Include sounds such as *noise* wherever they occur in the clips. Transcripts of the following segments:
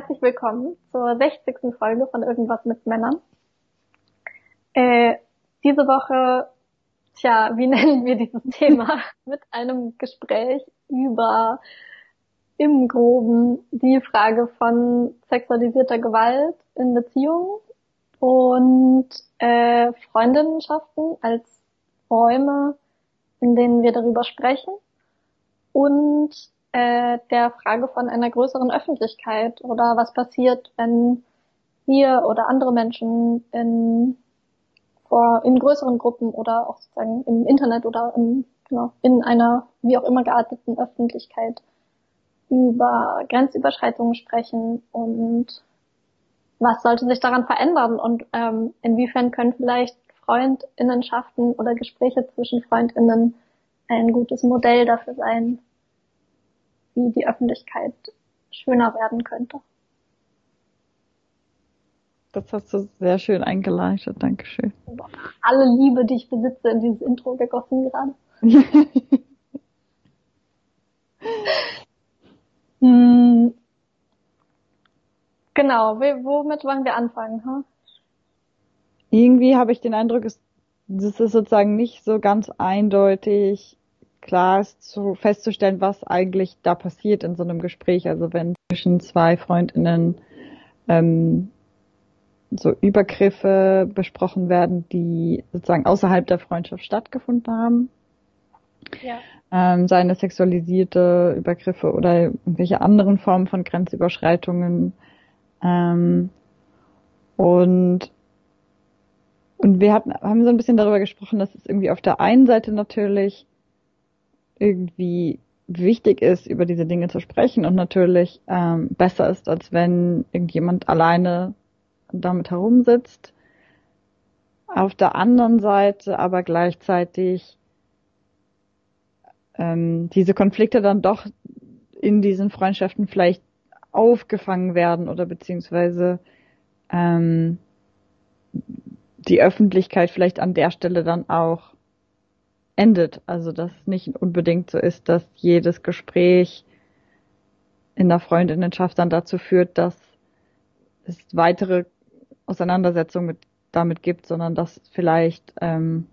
herzlich willkommen zur 60. Folge von Irgendwas mit Männern. Äh, diese Woche, tja, wie *laughs* nennen wir dieses Thema? *laughs* mit einem Gespräch über im Groben die Frage von sexualisierter Gewalt in Beziehungen und äh, Freundinnenschaften als Räume, in denen wir darüber sprechen und äh, der Frage von einer größeren Öffentlichkeit oder was passiert, wenn wir oder andere Menschen in, vor, in größeren Gruppen oder auch sozusagen im Internet oder im, genau, in einer wie auch immer gearteten Öffentlichkeit über Grenzüberschreitungen sprechen und was sollte sich daran verändern und ähm, inwiefern können vielleicht Freundinnenschaften oder Gespräche zwischen Freundinnen ein gutes Modell dafür sein, wie die Öffentlichkeit schöner werden könnte. Das hast du sehr schön eingeleitet, Dankeschön. Alle Liebe, die ich besitze, in dieses Intro gegossen gerade. *laughs* hm. Genau, womit wollen wir anfangen? Huh? Irgendwie habe ich den Eindruck, es, das ist sozusagen nicht so ganz eindeutig klar ist zu, festzustellen, was eigentlich da passiert in so einem Gespräch. Also wenn zwischen zwei Freundinnen ähm, so Übergriffe besprochen werden, die sozusagen außerhalb der Freundschaft stattgefunden haben. Ja. Ähm, seine sexualisierte Übergriffe oder irgendwelche anderen Formen von Grenzüberschreitungen. Ähm, und und wir hatten, haben so ein bisschen darüber gesprochen, dass es irgendwie auf der einen Seite natürlich irgendwie wichtig ist, über diese Dinge zu sprechen und natürlich ähm, besser ist, als wenn irgendjemand alleine damit herumsitzt. Auf der anderen Seite aber gleichzeitig ähm, diese Konflikte dann doch in diesen Freundschaften vielleicht aufgefangen werden oder beziehungsweise ähm, die Öffentlichkeit vielleicht an der Stelle dann auch endet. Also dass es nicht unbedingt so ist, dass jedes Gespräch in der Freundinnenschaft dann dazu führt, dass es weitere Auseinandersetzungen mit, damit gibt, sondern dass vielleicht ähm,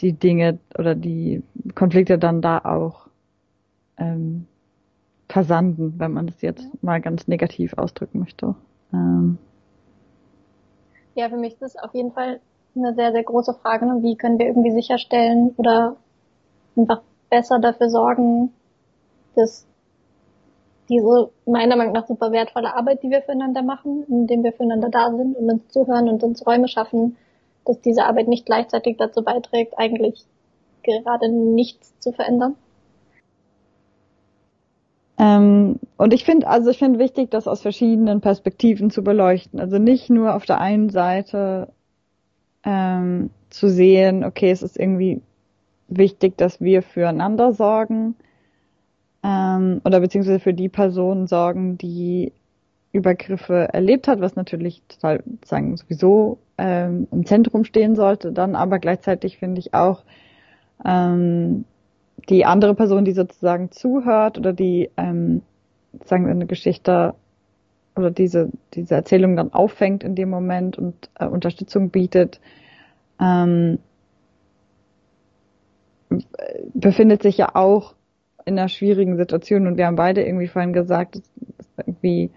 die Dinge oder die Konflikte dann da auch ähm, versanden, wenn man das jetzt mal ganz negativ ausdrücken möchte. Ähm. Ja, für mich ist das auf jeden Fall eine sehr, sehr große Frage. Ne? Wie können wir irgendwie sicherstellen oder einfach besser dafür sorgen, dass diese meiner Meinung nach super wertvolle Arbeit, die wir füreinander machen, indem wir füreinander da sind und uns zuhören und uns Räume schaffen, dass diese Arbeit nicht gleichzeitig dazu beiträgt, eigentlich gerade nichts zu verändern? Ähm, und ich finde, also ich finde wichtig, das aus verschiedenen Perspektiven zu beleuchten. Also nicht nur auf der einen Seite ähm, zu sehen, okay, es ist irgendwie wichtig, dass wir füreinander sorgen ähm, oder beziehungsweise für die Person sorgen, die Übergriffe erlebt hat, was natürlich total sagen sowieso ähm, im Zentrum stehen sollte. Dann aber gleichzeitig finde ich auch ähm, die andere Person, die sozusagen zuhört oder die ähm, sagen wir eine Geschichte oder diese, diese Erzählung dann auffängt in dem Moment und äh, Unterstützung bietet, ähm, befindet sich ja auch in einer schwierigen Situation und wir haben beide irgendwie vorhin gesagt, dass, dass irgendwie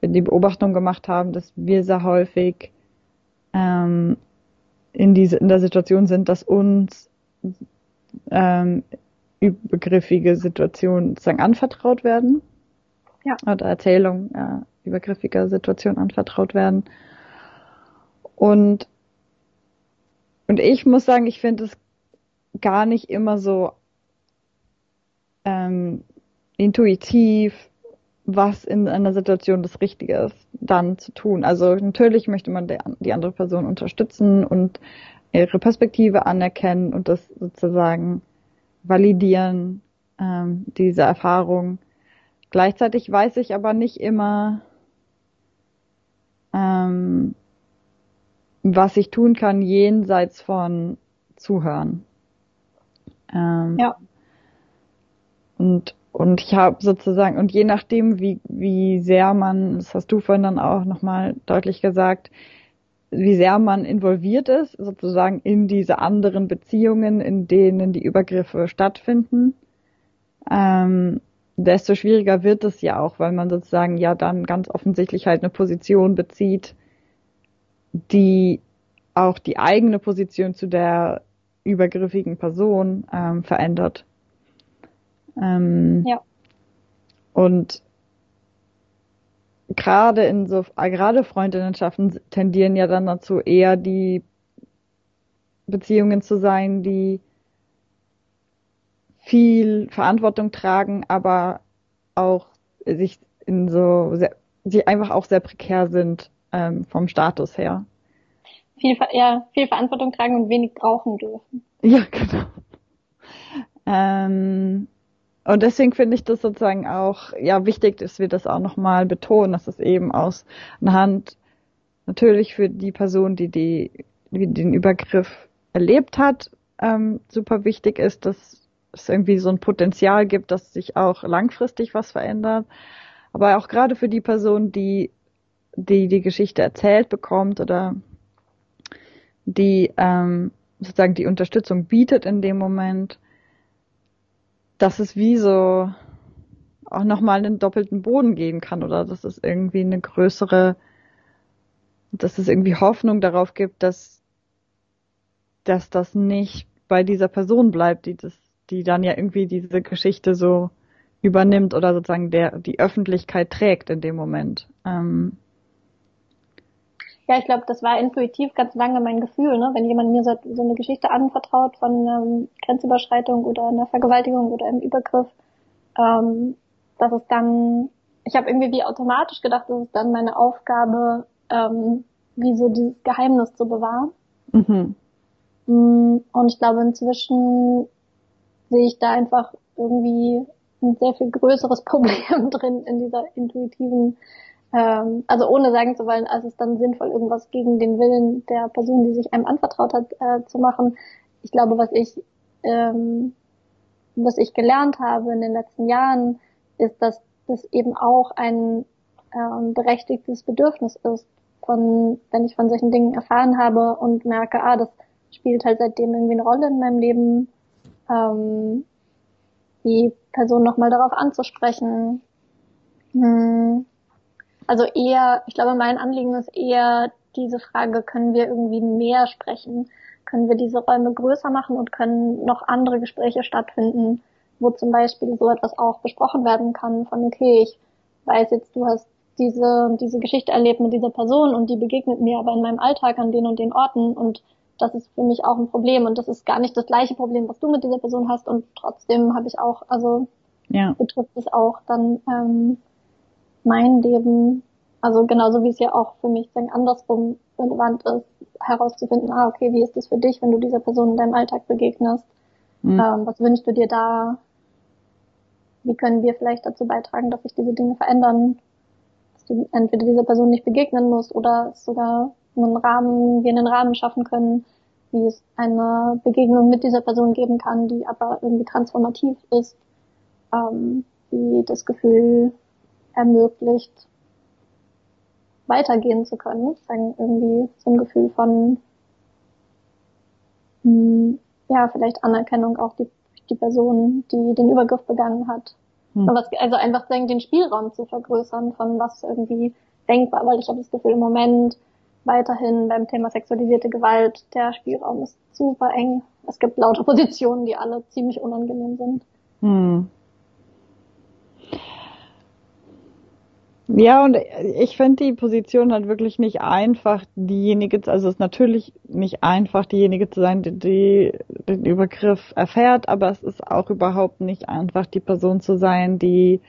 wir die Beobachtung gemacht haben, dass wir sehr häufig ähm, in diese in der Situation sind, dass uns ähm, übergriffige Situationen sozusagen anvertraut werden. Ja. Oder Erzählungen ja, übergriffiger Situationen anvertraut werden. Und, und ich muss sagen, ich finde es gar nicht immer so ähm, intuitiv, was in einer Situation das Richtige ist, dann zu tun. Also natürlich möchte man die andere Person unterstützen und ihre Perspektive anerkennen und das sozusagen validieren, ähm, diese Erfahrung. Gleichzeitig weiß ich aber nicht immer, ähm, was ich tun kann jenseits von Zuhören. Ähm, ja. Und und ich habe sozusagen, und je nachdem, wie, wie sehr man, das hast du vorhin dann auch nochmal deutlich gesagt, wie sehr man involviert ist, sozusagen in diese anderen Beziehungen, in denen die Übergriffe stattfinden, ähm, desto schwieriger wird es ja auch, weil man sozusagen ja dann ganz offensichtlich halt eine Position bezieht, die auch die eigene Position zu der übergriffigen Person ähm, verändert. Ähm, ja. Und gerade in so, gerade Freundinnenschaften tendieren ja dann dazu, eher die Beziehungen zu sein, die viel Verantwortung tragen, aber auch sich in so, sehr, die einfach auch sehr prekär sind ähm, vom Status her. Viel, ja, viel Verantwortung tragen und wenig brauchen dürfen. Ja, *laughs* genau. Ähm, und deswegen finde ich das sozusagen auch, ja, wichtig, dass wir das auch nochmal betonen, dass es eben aus anhand natürlich für die Person, die, die, die den Übergriff erlebt hat, ähm, super wichtig ist, dass es irgendwie so ein Potenzial gibt, dass sich auch langfristig was verändert. Aber auch gerade für die Person, die die, die Geschichte erzählt bekommt oder die ähm, sozusagen die Unterstützung bietet in dem Moment, dass es wie so auch nochmal einen doppelten Boden geben kann oder dass es irgendwie eine größere, dass es irgendwie Hoffnung darauf gibt, dass, dass das nicht bei dieser Person bleibt, die das, die dann ja irgendwie diese Geschichte so übernimmt oder sozusagen der, die Öffentlichkeit trägt in dem Moment. Ähm, ja, ich glaube, das war intuitiv ganz lange mein Gefühl, ne? wenn jemand mir so, so eine Geschichte anvertraut von einer Grenzüberschreitung oder einer Vergewaltigung oder einem Übergriff, ähm, dass es dann, ich habe irgendwie wie automatisch gedacht, dass es dann meine Aufgabe, ähm, wie so dieses Geheimnis zu bewahren. Mhm. Mm, und ich glaube, inzwischen sehe ich da einfach irgendwie ein sehr viel größeres *laughs* Problem drin in dieser intuitiven ähm, also ohne sagen zu wollen, als es dann sinnvoll, irgendwas gegen den Willen der Person, die sich einem anvertraut hat, äh, zu machen. Ich glaube, was ich, ähm, was ich gelernt habe in den letzten Jahren, ist, dass das eben auch ein ähm, berechtigtes Bedürfnis ist, von, wenn ich von solchen Dingen erfahren habe und merke, ah, das spielt halt seitdem irgendwie eine Rolle in meinem Leben, ähm, die Person nochmal darauf anzusprechen, hm, also eher, ich glaube, mein Anliegen ist eher diese Frage, können wir irgendwie mehr sprechen? Können wir diese Räume größer machen und können noch andere Gespräche stattfinden, wo zum Beispiel so etwas auch besprochen werden kann von, okay, ich weiß jetzt, du hast diese, diese Geschichte erlebt mit dieser Person und die begegnet mir aber in meinem Alltag an den und den Orten und das ist für mich auch ein Problem und das ist gar nicht das gleiche Problem, was du mit dieser Person hast und trotzdem habe ich auch, also ja. betrifft es auch dann ähm, mein Leben, also genauso wie es ja auch für mich sagen, andersrum relevant ist, herauszufinden, ah, okay, wie ist es für dich, wenn du dieser Person in deinem Alltag begegnest? Mhm. Ähm, was wünschst du dir da? Wie können wir vielleicht dazu beitragen, dass sich diese Dinge verändern? Dass du entweder dieser Person nicht begegnen musst oder sogar einen Rahmen, wir einen Rahmen schaffen können, wie es eine Begegnung mit dieser Person geben kann, die aber irgendwie transformativ ist, ähm, die das Gefühl ermöglicht, weitergehen zu können. Sagen irgendwie so ein Gefühl von, mh, hm, ja, vielleicht Anerkennung auch die, die Person, die den Übergriff begangen hat. Hm. Was, also einfach sagen, den Spielraum zu vergrößern von was irgendwie denkbar, weil ich habe das Gefühl im Moment weiterhin beim Thema sexualisierte Gewalt, der Spielraum ist super eng. Es gibt laute *laughs* Positionen, die alle ziemlich unangenehm sind. Hm. Ja, und ich finde die Position halt wirklich nicht einfach, diejenige, also es ist natürlich nicht einfach, diejenige zu sein, die, die den Übergriff erfährt, aber es ist auch überhaupt nicht einfach, die Person zu sein, die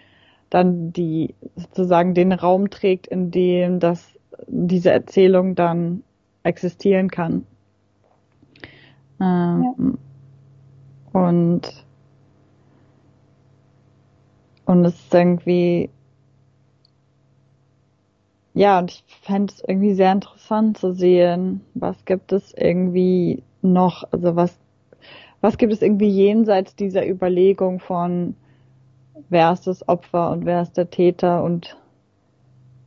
dann die sozusagen den Raum trägt, in dem das diese Erzählung dann existieren kann. Ähm, ja. Und und es ist irgendwie ja, und ich fände es irgendwie sehr interessant zu sehen, was gibt es irgendwie noch, also was, was gibt es irgendwie jenseits dieser Überlegung von, wer ist das Opfer und wer ist der Täter und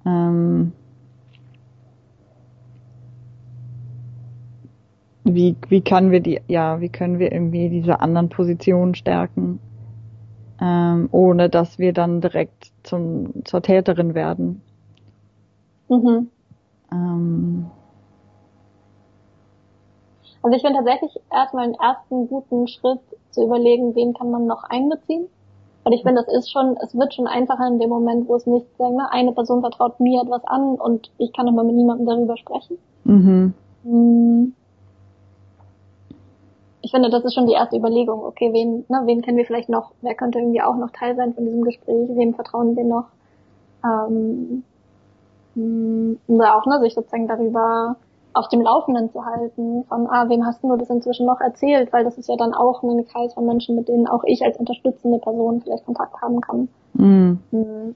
ähm, wie, wie können wir die, ja, wie können wir irgendwie diese anderen Positionen stärken, ähm, ohne dass wir dann direkt zum, zur Täterin werden. Mhm. Ähm, also ich finde tatsächlich erstmal einen ersten guten Schritt zu überlegen, wen kann man noch einbeziehen. Und ich finde, das ist schon, es wird schon einfacher in dem Moment, wo es nicht sagen, ne, eine Person vertraut mir etwas an und ich kann nochmal mit niemandem darüber sprechen. Mhm. Hm. Ich finde, das ist schon die erste Überlegung. Okay, wen, ne, wen kennen wir vielleicht noch? Wer könnte irgendwie auch noch Teil sein von diesem Gespräch? Wem vertrauen wir noch? Ähm, hm, oder auch, ne, sich sozusagen darüber auf dem Laufenden zu halten, von, ah, wem hast du das inzwischen noch erzählt, weil das ist ja dann auch ein Kreis von Menschen, mit denen auch ich als unterstützende Person vielleicht Kontakt haben kann, mhm.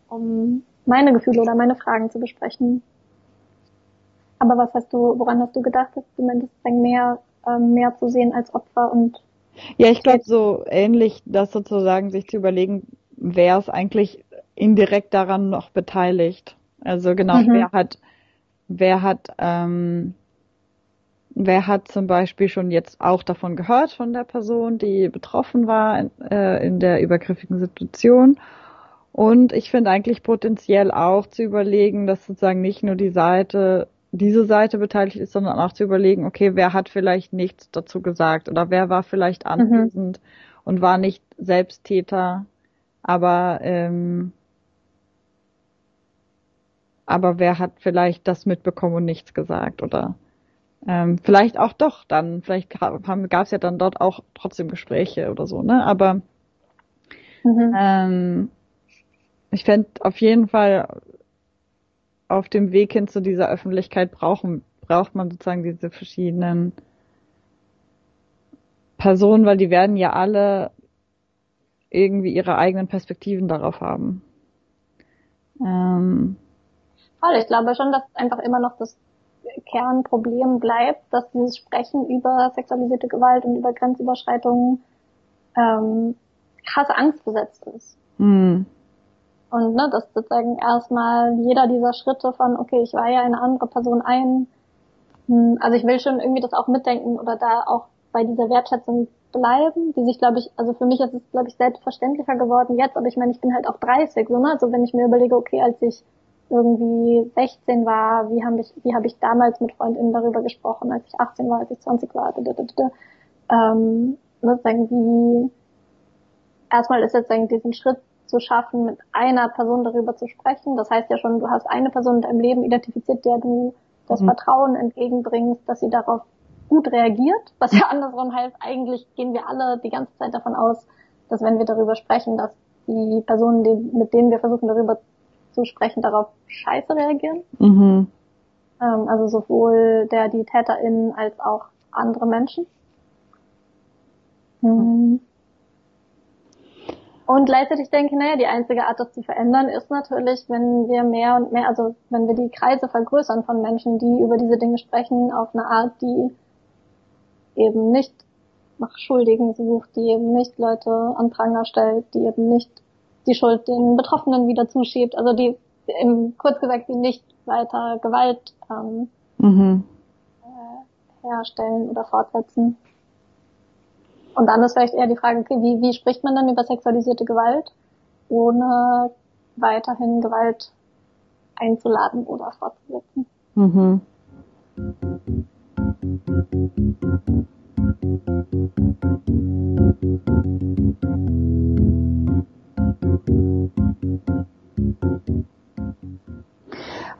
um meine Gefühle oder meine Fragen zu besprechen. Aber was hast du, woran hast du gedacht, dass du meintest, mehr, ähm, mehr zu sehen als Opfer und ja, ich glaube so ähnlich, das sozusagen sich zu überlegen, wer ist eigentlich indirekt daran noch beteiligt. Also genau, mhm. wer hat, wer hat ähm, Wer hat zum Beispiel schon jetzt auch davon gehört von der Person, die betroffen war in, äh, in der übergriffigen Situation? Und ich finde eigentlich potenziell auch zu überlegen, dass sozusagen nicht nur die Seite, diese Seite beteiligt ist, sondern auch zu überlegen, okay, wer hat vielleicht nichts dazu gesagt oder wer war vielleicht mhm. anwesend mhm. und war nicht Selbsttäter, aber ähm, aber wer hat vielleicht das mitbekommen und nichts gesagt oder ähm, vielleicht auch doch dann, vielleicht gab es ja dann dort auch trotzdem Gespräche oder so, ne? Aber mhm. ähm, ich fände auf jeden Fall auf dem Weg hin zu dieser Öffentlichkeit brauchen, braucht man sozusagen diese verschiedenen Personen, weil die werden ja alle irgendwie ihre eigenen Perspektiven darauf haben. Ähm, Voll, ich glaube schon, dass einfach immer noch das Kernproblem bleibt, dass dieses Sprechen über sexualisierte Gewalt und über Grenzüberschreitungen ähm, krasse Angst besetzt ist. Mhm. Und ne, dass sozusagen erstmal jeder dieser Schritte von, okay, ich war ja eine andere Person ein, hm, also ich will schon irgendwie das auch mitdenken oder da auch bei dieser Wertschätzung bleiben, die sich, glaube ich, also für mich ist es, glaube ich, selbstverständlicher geworden jetzt, aber ich meine, ich bin halt auch 30, so, ne? Also wenn ich mir überlege, okay, als ich irgendwie 16 war, wie habe ich, wie habe ich damals mit Freundinnen darüber gesprochen, als ich 18 war, als ich 20 war, ähm, sozusagen wie, erstmal ist jetzt diesen Schritt zu schaffen, mit einer Person darüber zu sprechen. Das heißt ja schon, du hast eine Person in deinem Leben identifiziert, der du das mhm. Vertrauen entgegenbringst, dass sie darauf gut reagiert, was ja andersrum heißt, eigentlich gehen wir alle die ganze Zeit davon aus, dass wenn wir darüber sprechen, dass die Personen, die, mit denen wir versuchen darüber zu sprechen, darauf scheiße reagieren. Mhm. Ähm, also sowohl der, die TäterInnen als auch andere Menschen. Mhm. Und gleichzeitig denke ich, naja, die einzige Art, das zu verändern, ist natürlich, wenn wir mehr und mehr, also wenn wir die Kreise vergrößern von Menschen, die über diese Dinge sprechen, auf eine Art, die eben nicht nach Schuldigen sucht, die eben nicht Leute an Pranger stellt, die eben nicht die Schuld den Betroffenen wieder zuschiebt, also die im, kurz gesagt, die nicht weiter Gewalt ähm, mhm. äh, herstellen oder fortsetzen. Und dann ist vielleicht eher die Frage, okay, wie, wie spricht man dann über sexualisierte Gewalt, ohne weiterhin Gewalt einzuladen oder fortzusetzen? Mhm.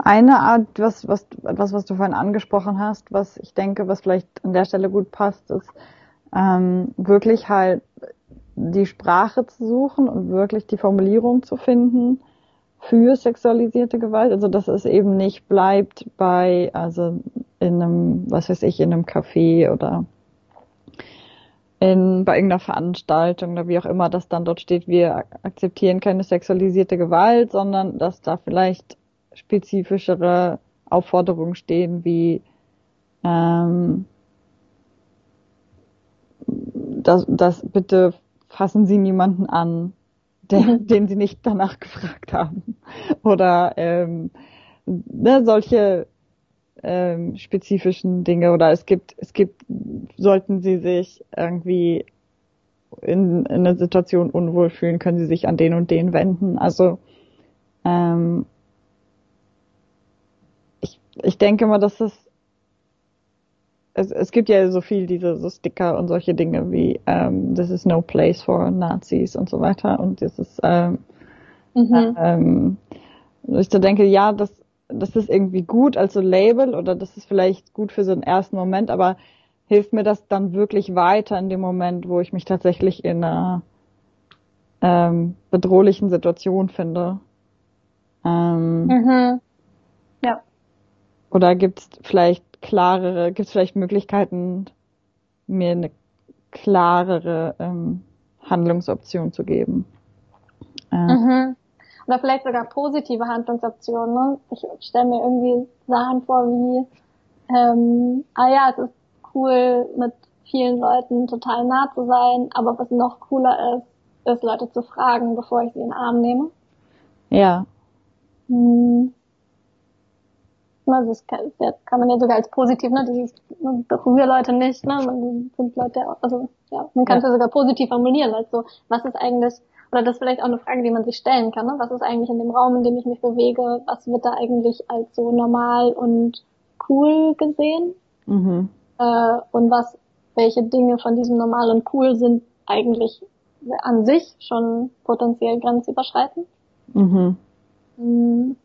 Eine Art, was, was, etwas, was du vorhin angesprochen hast, was ich denke, was vielleicht an der Stelle gut passt, ist ähm, wirklich halt die Sprache zu suchen und wirklich die Formulierung zu finden für sexualisierte Gewalt. Also dass es eben nicht bleibt bei, also in einem, was weiß ich, in einem Café oder in, bei irgendeiner Veranstaltung oder wie auch immer, dass dann dort steht, wir akzeptieren keine sexualisierte Gewalt, sondern dass da vielleicht spezifischere Aufforderungen stehen, wie ähm, das, das bitte fassen Sie niemanden an, der, mhm. den sie nicht danach gefragt haben. Oder ähm, ne, solche ähm, spezifischen Dinge. Oder es gibt, es gibt, sollten sie sich irgendwie in, in einer Situation unwohl fühlen, können sie sich an den und den wenden. Also ähm, ich, ich denke mal, dass es es, es gibt ja so viel diese so Sticker und solche Dinge wie ähm, This is no place for Nazis und so weiter und das ist ähm, mhm. ähm, ich so denke, ja, das das ist irgendwie gut als so Label oder das ist vielleicht gut für so einen ersten Moment, aber hilft mir das dann wirklich weiter in dem Moment, wo ich mich tatsächlich in einer ähm, bedrohlichen Situation finde? Ähm, mhm. Ja. Oder gibt es vielleicht klarere, gibt es vielleicht Möglichkeiten, mir eine klarere ähm, Handlungsoption zu geben? Äh, mhm. Oder vielleicht sogar positive Handlungsoptionen. Ne? Ich stelle mir irgendwie Sachen vor wie, ähm, ah ja, es ist cool, mit vielen Leuten total nah zu sein, aber was noch cooler ist, ist Leute zu fragen, bevor ich sie in den Arm nehme. Ja. Hm. Also das kann, das kann man ja sogar als positiv, ne? Dieses man berührt Leute nicht, ne? Man sind Leute, also ja, man kann es ja. ja sogar positiv formulieren, als so, was ist eigentlich, oder das ist vielleicht auch eine Frage, die man sich stellen kann, ne? Was ist eigentlich in dem Raum, in dem ich mich bewege, was wird da eigentlich als so normal und cool gesehen? Mhm. Äh, und was, welche Dinge von diesem normal und cool sind eigentlich an sich schon potenziell grenzüberschreitend? Mhm. Mhm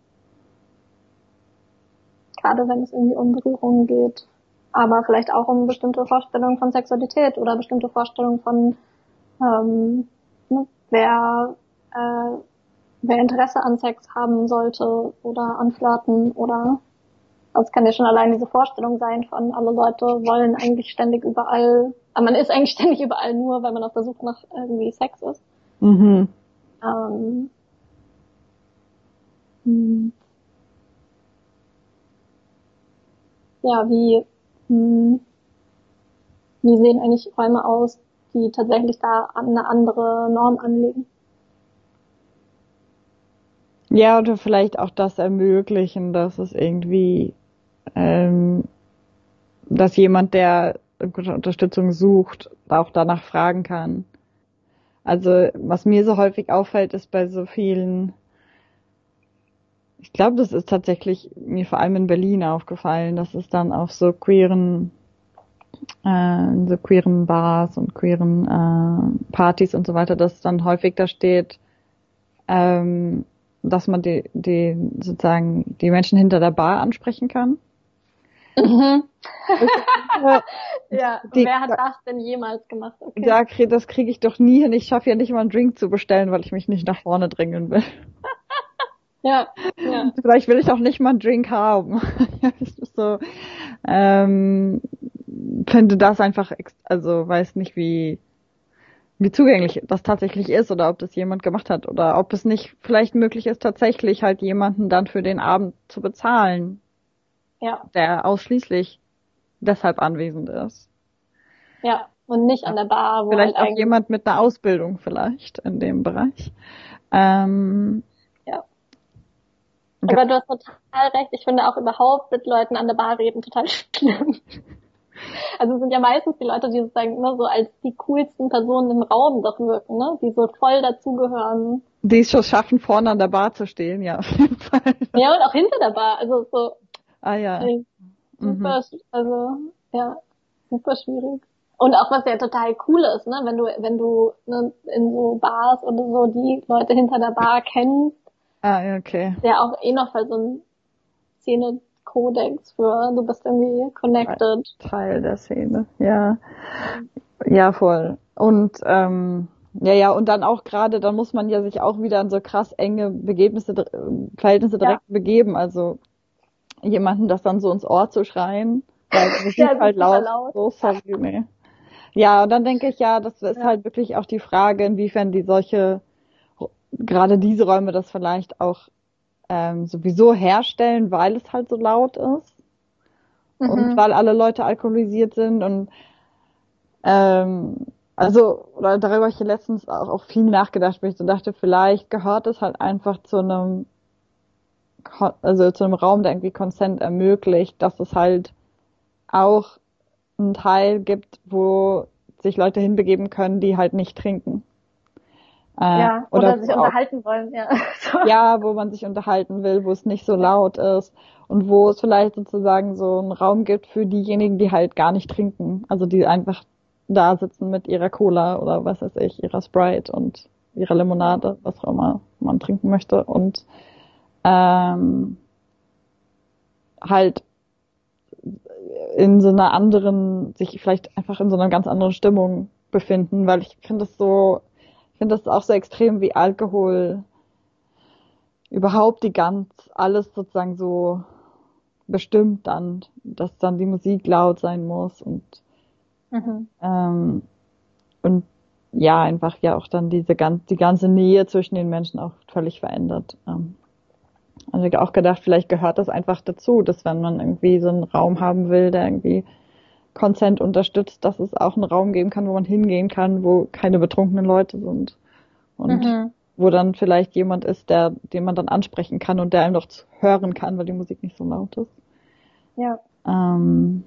gerade wenn es irgendwie um Berührungen geht, aber vielleicht auch um bestimmte Vorstellungen von Sexualität oder bestimmte Vorstellungen von ähm, ne, wer äh, wer Interesse an Sex haben sollte oder an Flirten oder das kann ja schon allein diese Vorstellung sein von alle Leute wollen eigentlich ständig überall, aber man ist eigentlich *laughs* ständig überall nur, weil man auf der Suche nach irgendwie Sex ist. Mhm. Ähm, hm. Ja, wie, hm, wie sehen eigentlich Räume aus, die tatsächlich da eine andere Norm anlegen? Ja, oder vielleicht auch das ermöglichen, dass es irgendwie, ähm, dass jemand, der Unterstützung sucht, auch danach fragen kann. Also was mir so häufig auffällt, ist bei so vielen ich glaube, das ist tatsächlich mir vor allem in Berlin aufgefallen, dass es dann auf so queeren, äh, so queeren Bars und queeren äh, Partys und so weiter, dass dann häufig da steht, ähm, dass man die, die sozusagen die Menschen hinter der Bar ansprechen kann. Mhm. *laughs* ja, die, wer hat das denn jemals gemacht? Okay. Ja, das kriege ich doch nie hin. Ich schaffe ja nicht mal einen Drink zu bestellen, weil ich mich nicht nach vorne drängen will. *laughs* Ja, ja. Vielleicht will ich auch nicht mal einen Drink haben. *laughs* so, ähm, finde das einfach, also weiß nicht, wie, wie zugänglich das tatsächlich ist oder ob das jemand gemacht hat oder ob es nicht vielleicht möglich ist, tatsächlich halt jemanden dann für den Abend zu bezahlen. Ja. Der ausschließlich deshalb anwesend ist. Ja, und nicht an der Bar. Wo vielleicht halt auch jemand mit einer Ausbildung vielleicht in dem Bereich. Ähm, aber du hast total recht. Ich finde auch überhaupt mit Leuten an der Bar reden total *laughs* schlimm. Also es sind ja meistens die Leute, die sozusagen immer so als die coolsten Personen im Raum doch wirken, ne? Die so voll dazugehören. Die es schon schaffen, vorne an der Bar zu stehen, ja. Ja, und auch hinter der Bar. Also so. Ah ja. Super, mhm. also ja, super schwierig. Und auch was ja total cool ist, ne, wenn du, wenn du ne, in so Bars oder so die Leute hinter der Bar kennst Ah, okay. Der auch eh noch für so ein Szene-Kodex für, du bist irgendwie connected. Teil der Szene, ja. Ja, voll. Und, ähm, ja, ja, und dann auch gerade, dann muss man ja sich auch wieder an so krass enge Begebnisse, Verhältnisse direkt ja. begeben. Also jemanden das dann so ins Ohr zu schreien, weil *laughs* das ja, halt laut, laut. So, sorry, nee. Ja, und dann denke ich, ja, das ist ja. halt wirklich auch die Frage, inwiefern die solche gerade diese Räume das vielleicht auch ähm, sowieso herstellen, weil es halt so laut ist mhm. und weil alle Leute alkoholisiert sind und ähm, also, oder darüber habe ich letztens auch, auch viel nachgedacht, weil ich so dachte, vielleicht gehört es halt einfach zu einem, also zu einem Raum, der irgendwie Consent ermöglicht, dass es halt auch einen Teil gibt, wo sich Leute hinbegeben können, die halt nicht trinken. Äh, ja, oder, oder sich auch, unterhalten wollen, ja. *laughs* ja, wo man sich unterhalten will, wo es nicht so laut ist und wo es vielleicht sozusagen so einen Raum gibt für diejenigen, die halt gar nicht trinken. Also die einfach da sitzen mit ihrer Cola oder was weiß ich, ihrer Sprite und ihrer Limonade, was auch immer man trinken möchte und ähm, halt in so einer anderen, sich vielleicht einfach in so einer ganz anderen Stimmung befinden, weil ich finde das so, ich finde das auch so extrem wie Alkohol überhaupt die ganz, alles sozusagen so bestimmt dann, dass dann die Musik laut sein muss und mhm. ähm, und ja, einfach ja auch dann diese ganz, die ganze Nähe zwischen den Menschen auch völlig verändert. Ähm, also ich auch gedacht, vielleicht gehört das einfach dazu, dass wenn man irgendwie so einen Raum haben will, der irgendwie Consent unterstützt, dass es auch einen Raum geben kann, wo man hingehen kann, wo keine betrunkenen Leute sind. Und mhm. wo dann vielleicht jemand ist, der, den man dann ansprechen kann und der einem noch hören kann, weil die Musik nicht so laut ist. Ja. Ähm,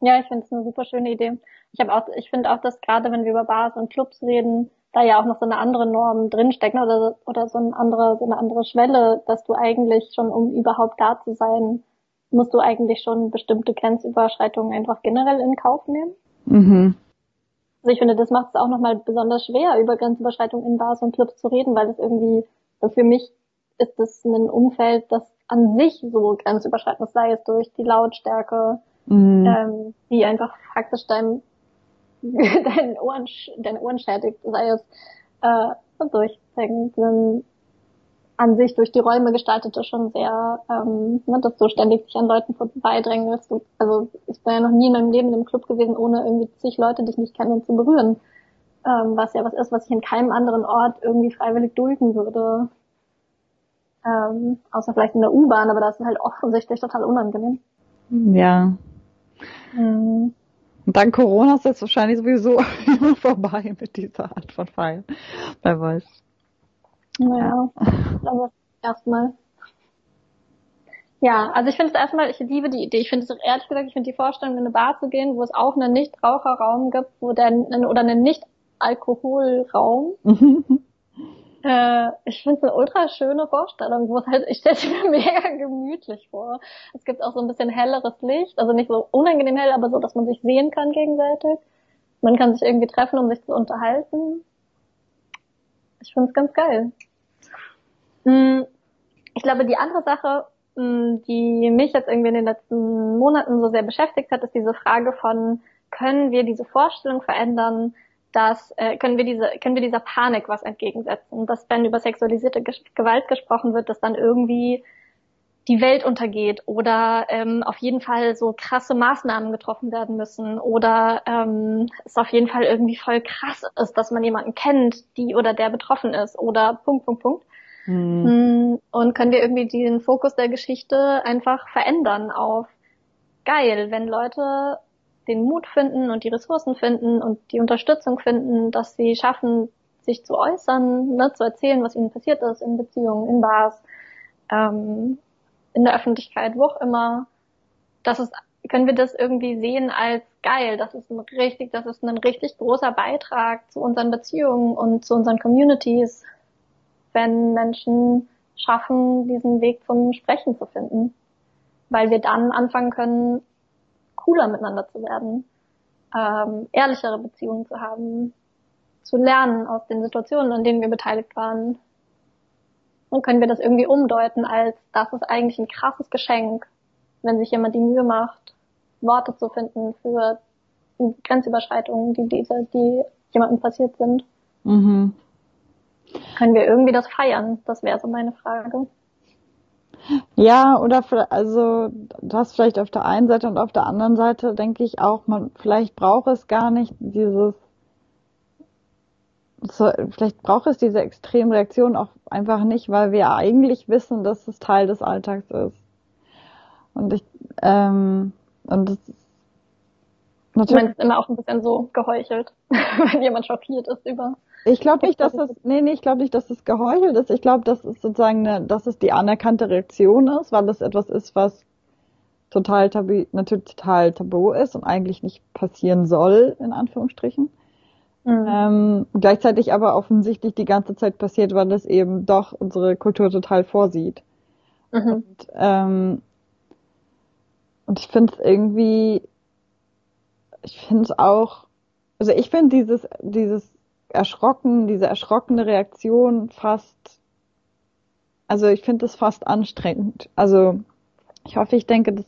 ja, ich finde es eine super schöne Idee. Ich habe auch, ich finde auch, dass gerade wenn wir über Bars und Clubs reden, da ja auch noch so eine andere Norm drinstecken oder, oder so eine andere, so eine andere Schwelle, dass du eigentlich schon, um überhaupt da zu sein, musst du eigentlich schon bestimmte Grenzüberschreitungen einfach generell in Kauf nehmen. Mhm. Also ich finde, das macht es auch nochmal besonders schwer, über Grenzüberschreitungen in Bars und Clubs zu reden, weil es irgendwie, für mich ist es ein Umfeld, das an sich so grenzüberschreitend sei es durch die Lautstärke, mhm. ähm, die einfach faktisch deinem *laughs* deinen Ohren, deine Ohren schädigt, sei es äh, durch sind an sich durch die Räume gestaltete schon sehr, ähm, ne, dass du ständig dich an Leuten vorbeidrängelst. Also ich bin ja noch nie in meinem Leben im Club gewesen, ohne irgendwie zig Leute, die ich nicht kenne, zu berühren. Ähm, was ja was ist, was ich in keinem anderen Ort irgendwie freiwillig dulden würde. Ähm, außer vielleicht in der U-Bahn, aber das ist halt offensichtlich total unangenehm. Ja. Mhm. Und dann Corona ist jetzt wahrscheinlich sowieso immer *laughs* vorbei mit dieser Art von Feiern. Wer weiß. Naja, aber erstmal. Ja, also ich finde es erstmal, ich liebe die Idee. Ich finde es ehrlich gesagt, ich finde die Vorstellung, in eine Bar zu gehen, wo es auch einen Nichtraucherraum gibt, wo der, oder einen Nicht-Alkoholraum, *laughs* Äh, ich finde es eine ultra schöne Vorstellung, wo es halt, ich stelle *laughs* mir mega gemütlich vor. Es gibt auch so ein bisschen helleres Licht, also nicht so unangenehm hell, aber so, dass man sich sehen kann gegenseitig. Man kann sich irgendwie treffen, um sich zu unterhalten. Ich finde es ganz geil. Hm, ich glaube, die andere Sache, hm, die mich jetzt irgendwie in den letzten Monaten so sehr beschäftigt hat, ist diese Frage von, können wir diese Vorstellung verändern, dass äh, können wir diese können wir dieser Panik was entgegensetzen, dass wenn über sexualisierte Gewalt gesprochen wird, dass dann irgendwie die Welt untergeht oder ähm, auf jeden Fall so krasse Maßnahmen getroffen werden müssen oder ähm, es auf jeden Fall irgendwie voll krass ist, dass man jemanden kennt, die oder der betroffen ist oder Punkt Punkt Punkt. Mhm. Und können wir irgendwie den Fokus der Geschichte einfach verändern auf geil, wenn Leute den Mut finden und die Ressourcen finden und die Unterstützung finden, dass sie schaffen, sich zu äußern, ne, zu erzählen, was ihnen passiert ist in Beziehungen, in Bars, ähm, in der Öffentlichkeit, wo auch immer. Das ist, können wir das irgendwie sehen als geil. Das ist ein richtig, das ist ein richtig großer Beitrag zu unseren Beziehungen und zu unseren Communities, wenn Menschen schaffen, diesen Weg zum Sprechen zu finden. Weil wir dann anfangen können, cooler miteinander zu werden, ähm, ehrlichere Beziehungen zu haben, zu lernen aus den Situationen, in denen wir beteiligt waren. Und können wir das irgendwie umdeuten als, das ist eigentlich ein krasses Geschenk, wenn sich jemand die Mühe macht, Worte zu finden für Grenzüberschreitungen, die diese, die jemandem passiert sind. Mhm. Können wir irgendwie das feiern? Das wäre so meine Frage. Ja, oder also das vielleicht auf der einen Seite und auf der anderen Seite denke ich auch, man vielleicht braucht es gar nicht dieses so, vielleicht braucht es diese Extremreaktion auch einfach nicht, weil wir eigentlich wissen, dass es Teil des Alltags ist. Und ich ähm, und das Natürlich. Ich meine, es ist immer auch ein bisschen so geheuchelt, *laughs* wenn jemand schockiert ist über. Ich glaube nicht, dass es, nee, nee, ich glaube nicht, dass es geheuchelt ist. Ich glaube, dass es sozusagen eine, dass es die anerkannte Reaktion ist, weil das etwas ist, was total tabu, natürlich total tabu ist und eigentlich nicht passieren soll, in Anführungsstrichen. Mhm. Ähm, gleichzeitig aber offensichtlich die ganze Zeit passiert, weil das eben doch unsere Kultur total vorsieht. Mhm. Und, ähm, und ich finde es irgendwie, ich finde es auch, also ich finde dieses, dieses Erschrocken, diese erschrockene Reaktion fast, also ich finde es fast anstrengend. Also ich hoffe, ich denke, das,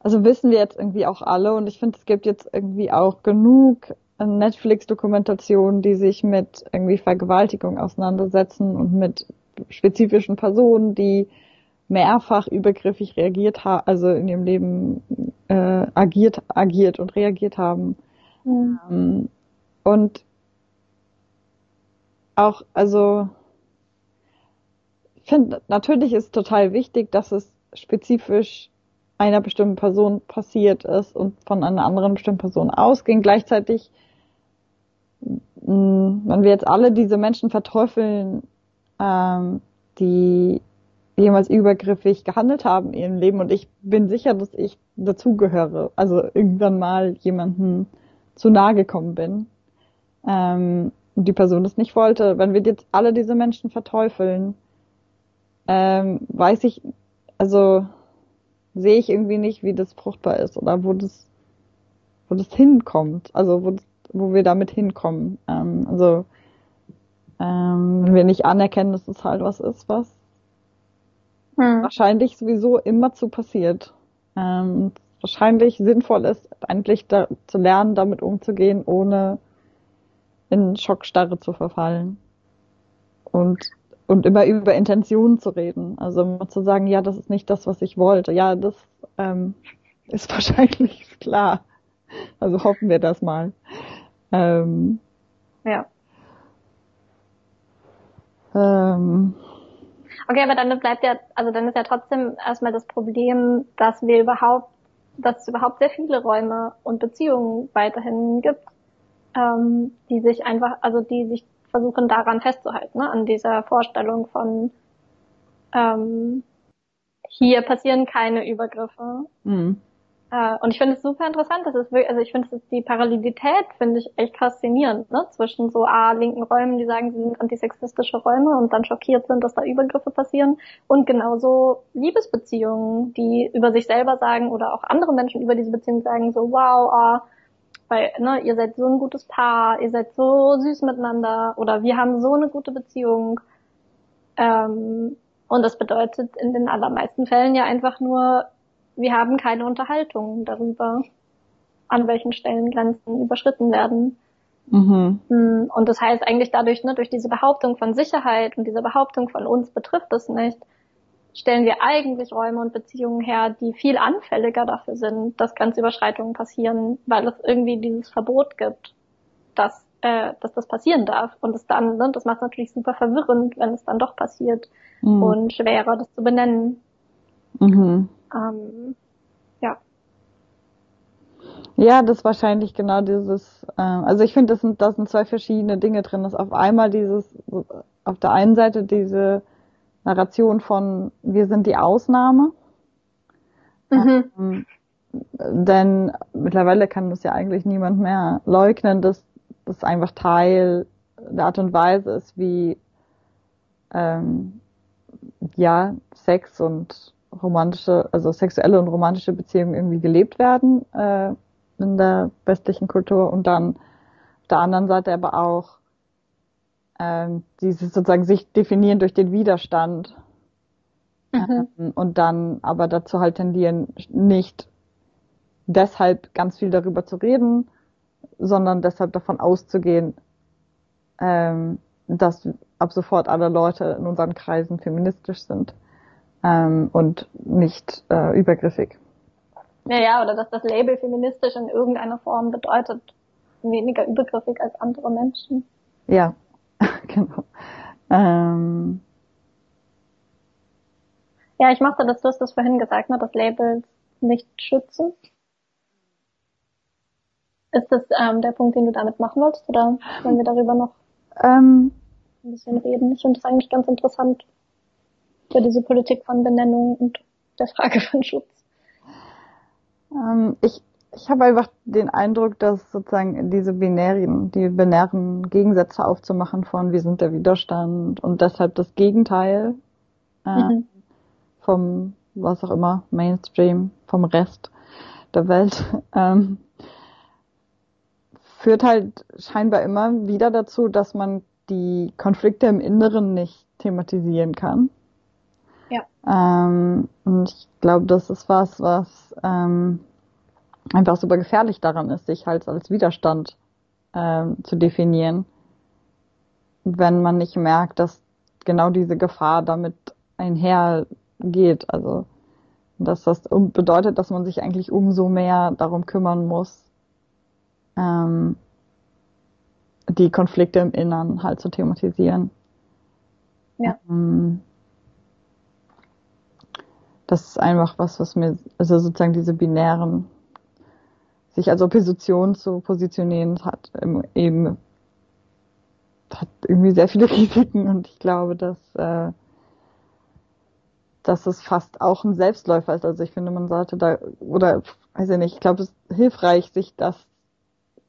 also wissen wir jetzt irgendwie auch alle und ich finde, es gibt jetzt irgendwie auch genug Netflix-Dokumentationen, die sich mit irgendwie Vergewaltigung auseinandersetzen und mit spezifischen Personen, die mehrfach übergriffig reagiert haben, also in ihrem Leben äh, agiert, agiert und reagiert haben. Mhm. und auch, also ich finde, natürlich ist total wichtig, dass es spezifisch einer bestimmten Person passiert ist und von einer anderen bestimmten Person ausging. Gleichzeitig, wenn wir jetzt alle diese Menschen verteufeln, ähm, die jemals übergriffig gehandelt haben in ihrem Leben und ich bin sicher, dass ich dazugehöre, also irgendwann mal jemanden zu nahe gekommen bin ähm, und die Person das nicht wollte. Wenn wir jetzt alle diese Menschen verteufeln, ähm, weiß ich, also sehe ich irgendwie nicht, wie das fruchtbar ist oder wo das, wo das hinkommt, also wo, das, wo wir damit hinkommen. Ähm, also ähm, wenn wir nicht anerkennen, dass es halt was ist, was hm. wahrscheinlich sowieso immer zu passiert. Ähm, wahrscheinlich sinnvoll ist, eigentlich da, zu lernen, damit umzugehen, ohne in Schockstarre zu verfallen. Und, und immer über Intentionen zu reden. Also immer zu sagen, ja, das ist nicht das, was ich wollte. Ja, das ähm, ist *laughs* wahrscheinlich klar. Also hoffen wir das mal. Ähm, ja. Ähm, okay, aber dann bleibt ja, also dann ist ja trotzdem erstmal das Problem, dass wir überhaupt, dass es überhaupt sehr viele Räume und Beziehungen weiterhin gibt, ähm, die sich einfach, also die sich versuchen daran festzuhalten, ne, an dieser Vorstellung von ähm, hier passieren keine Übergriffe. Mhm. Äh, und ich finde es super interessant, das ist wirklich, also ich finde die Parallelität finde ich echt faszinierend, ne? Zwischen so A, linken Räumen, die sagen, sie sind antisexistische Räume und dann schockiert sind, dass da Übergriffe passieren und genauso Liebesbeziehungen, die über sich selber sagen oder auch andere Menschen über diese Beziehung sagen, so wow, ah, weil, ne, ihr seid so ein gutes Paar, ihr seid so süß miteinander oder wir haben so eine gute Beziehung. Ähm, und das bedeutet in den allermeisten Fällen ja einfach nur, wir haben keine Unterhaltung darüber, an welchen Stellen Grenzen überschritten werden. Mhm. Hm, und das heißt eigentlich dadurch, ne, durch diese Behauptung von Sicherheit und diese Behauptung von uns betrifft es nicht, stellen wir eigentlich Räume und Beziehungen her, die viel anfälliger dafür sind, dass Grenzüberschreitungen passieren, weil es irgendwie dieses Verbot gibt, dass, äh, dass das passieren darf. Und es dann, ne, das macht es natürlich super verwirrend, wenn es dann doch passiert mhm. und schwerer, das zu benennen. Mhm. Ähm, ja. Ja, das ist wahrscheinlich genau dieses, äh, also ich finde, das sind, das sind zwei verschiedene Dinge drin. Das ist auf einmal dieses, auf der einen Seite diese Narration von wir sind die Ausnahme. Mhm. Ähm, denn mittlerweile kann das ja eigentlich niemand mehr leugnen, dass das einfach Teil der Art und Weise ist, wie ähm, ja Sex und romantische, also sexuelle und romantische Beziehungen irgendwie gelebt werden äh, in der westlichen Kultur und dann auf der anderen Seite aber auch ähm, dieses sozusagen sich definieren durch den Widerstand mhm. ähm, und dann aber dazu halt tendieren, nicht deshalb ganz viel darüber zu reden, sondern deshalb davon auszugehen, ähm, dass ab sofort alle Leute in unseren Kreisen feministisch sind ähm, und nicht äh, übergriffig. Naja, oder dass das Label feministisch in irgendeiner Form bedeutet, weniger übergriffig als andere Menschen. Ja, *laughs* genau. Ähm, ja, ich mochte das, du hast das vorhin gesagt, ne, dass Labels nicht schützen. Ist das ähm, der Punkt, den du damit machen wolltest, oder wollen wir darüber noch Ähm, ein bisschen reden? Ich finde das eigentlich ganz interessant für diese Politik von Benennung und der Frage von Schutz. ähm, ich ich habe einfach den Eindruck, dass sozusagen diese binären, die binären Gegensätze aufzumachen von wir sind der Widerstand und deshalb das Gegenteil äh, Mhm. vom was auch immer Mainstream, vom Rest der Welt, *laughs* ähm, führt halt scheinbar immer wieder dazu, dass man die Konflikte im Inneren nicht thematisieren kann. Ähm, und ich glaube, das ist was, was ähm, einfach super gefährlich daran ist, sich halt als Widerstand ähm, zu definieren, wenn man nicht merkt, dass genau diese Gefahr damit einhergeht. Also dass das bedeutet, dass man sich eigentlich umso mehr darum kümmern muss, ähm, die Konflikte im Innern halt zu thematisieren. Ja. Ähm, das ist einfach was, was mir, also sozusagen diese binären, sich als Opposition zu positionieren, hat eben, hat irgendwie sehr viele *laughs* Risiken und ich glaube, dass, äh, dass es fast auch ein Selbstläufer ist. Also ich finde, man sollte da, oder weiß ich nicht, ich glaube, es ist hilfreich, sich das,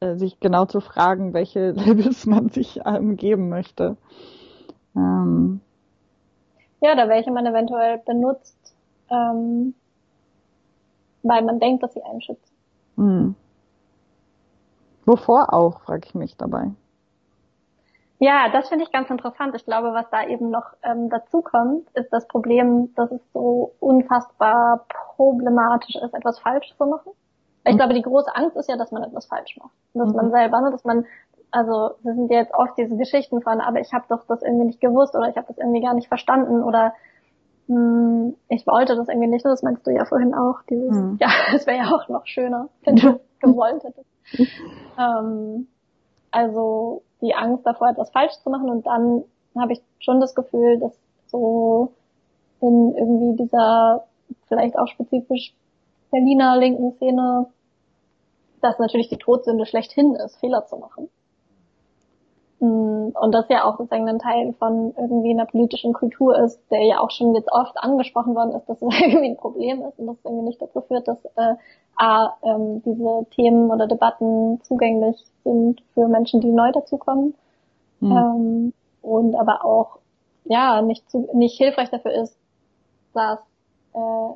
äh, sich genau zu fragen, welche *laughs* Labels man sich ähm, geben möchte. Ähm, Ja, oder welche man eventuell benutzt, ähm, weil man denkt, dass sie einen schützen. hm. Wovor auch, frage ich mich dabei. Ja, das finde ich ganz interessant. Ich glaube, was da eben noch ähm, dazu kommt, ist das Problem, dass es so unfassbar problematisch ist, etwas falsch zu machen. Weil Ich Mhm. glaube, die große Angst ist ja, dass man etwas falsch macht. Dass Mhm. man selber, ne, dass man, also das sind ja jetzt oft diese Geschichten von, aber ich habe doch das irgendwie nicht gewusst oder ich habe das irgendwie gar nicht verstanden oder hm, ich wollte das irgendwie nicht. Das meinst du ja vorhin auch. Dieses, Mhm. ja, *laughs* es wäre ja auch noch schöner, *laughs* wenn du *laughs* gewollt hättest. Ähm, also die Angst davor, etwas falsch zu machen und dann habe ich schon das Gefühl, dass so in irgendwie dieser vielleicht auch spezifisch Berliner linken Szene, dass natürlich die Todsünde schlechthin ist, Fehler zu machen. Und das ja auch sozusagen ein Teil von irgendwie einer politischen Kultur ist, der ja auch schon jetzt oft angesprochen worden ist, dass *laughs* es irgendwie ein Problem ist und das irgendwie nicht dazu führt, dass äh, A, ähm, diese Themen oder Debatten zugänglich sind für Menschen, die neu dazukommen Hm. ähm, und aber auch ja nicht zu, nicht hilfreich dafür ist, dass äh,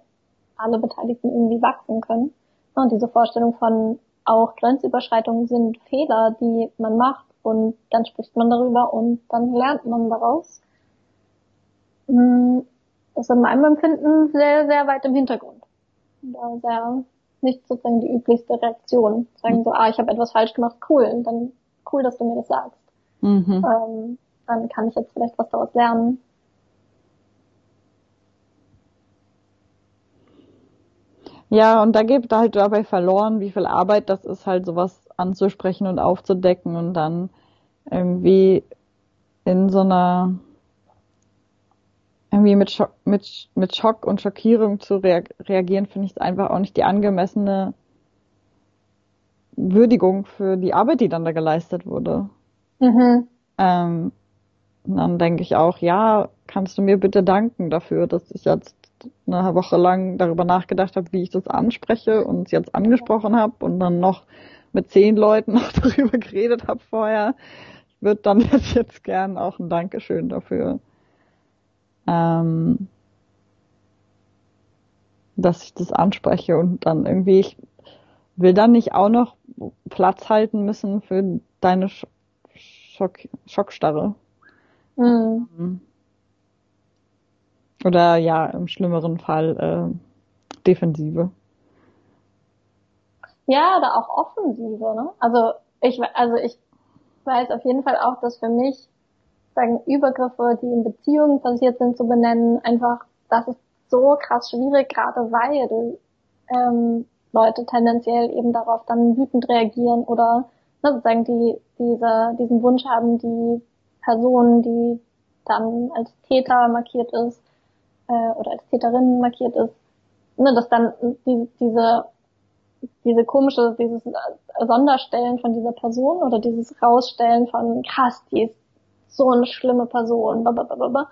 alle Beteiligten irgendwie wachsen können. Und diese Vorstellung von auch Grenzüberschreitungen sind Fehler, die man macht und dann spricht man darüber und dann lernt man daraus. Mm, Das ist in meinem Empfinden sehr, sehr weit im Hintergrund. Und da sehr nicht sozusagen die üblichste Reaktion. Sagen so, ah, ich habe etwas falsch gemacht, cool, dann cool, dass du mir das sagst Mhm. ähm, dann kann ich jetzt vielleicht was daraus lernen. Ja, und da geht halt dabei verloren, wie viel Arbeit das ist, halt sowas anzusprechen und aufzudecken und dann irgendwie in so einer irgendwie mit Schock, mit, mit Schock und Schockierung zu rea reagieren, finde ich einfach auch nicht die angemessene Würdigung für die Arbeit, die dann da geleistet wurde. Mhm. Ähm, und dann denke ich auch, ja, kannst du mir bitte danken dafür, dass ich jetzt eine Woche lang darüber nachgedacht habe, wie ich das anspreche und es jetzt angesprochen habe und dann noch mit zehn Leuten *laughs* noch darüber geredet habe vorher. Ich würde dann *laughs* jetzt, jetzt gern auch ein Dankeschön dafür, ähm, dass ich das anspreche und dann irgendwie, ich will dann nicht auch noch Platz halten müssen für deine Sch Schock Schockstarre. Mhm. Oder ja, im schlimmeren Fall äh, Defensive. Ja, oder auch Offensive, ne? Also ich, also ich weiß auf jeden Fall auch, dass für mich sagen Übergriffe, die in Beziehungen passiert sind, zu benennen, einfach, das ist so krass schwierig, gerade weil ähm, Leute tendenziell eben darauf dann wütend reagieren oder ne, sozusagen die diese, diesen Wunsch haben, die Person, die dann als Täter markiert ist äh, oder als Täterin markiert ist, ne, dass dann die, diese diese komische, dieses Sonderstellen von dieser Person oder dieses Rausstellen von krass, die ist so eine schlimme Person, blablabla,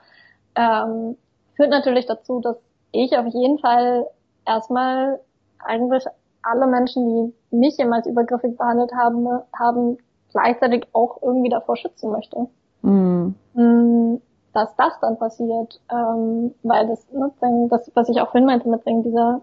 ähm, führt natürlich dazu, dass ich auf jeden Fall erstmal eigentlich alle Menschen, die mich jemals übergriffig behandelt haben, haben gleichzeitig auch irgendwie davor schützen möchte. Mhm. Dass das dann passiert, ähm, weil das, ne, das, was ich auch vorhin meinte, mit dieser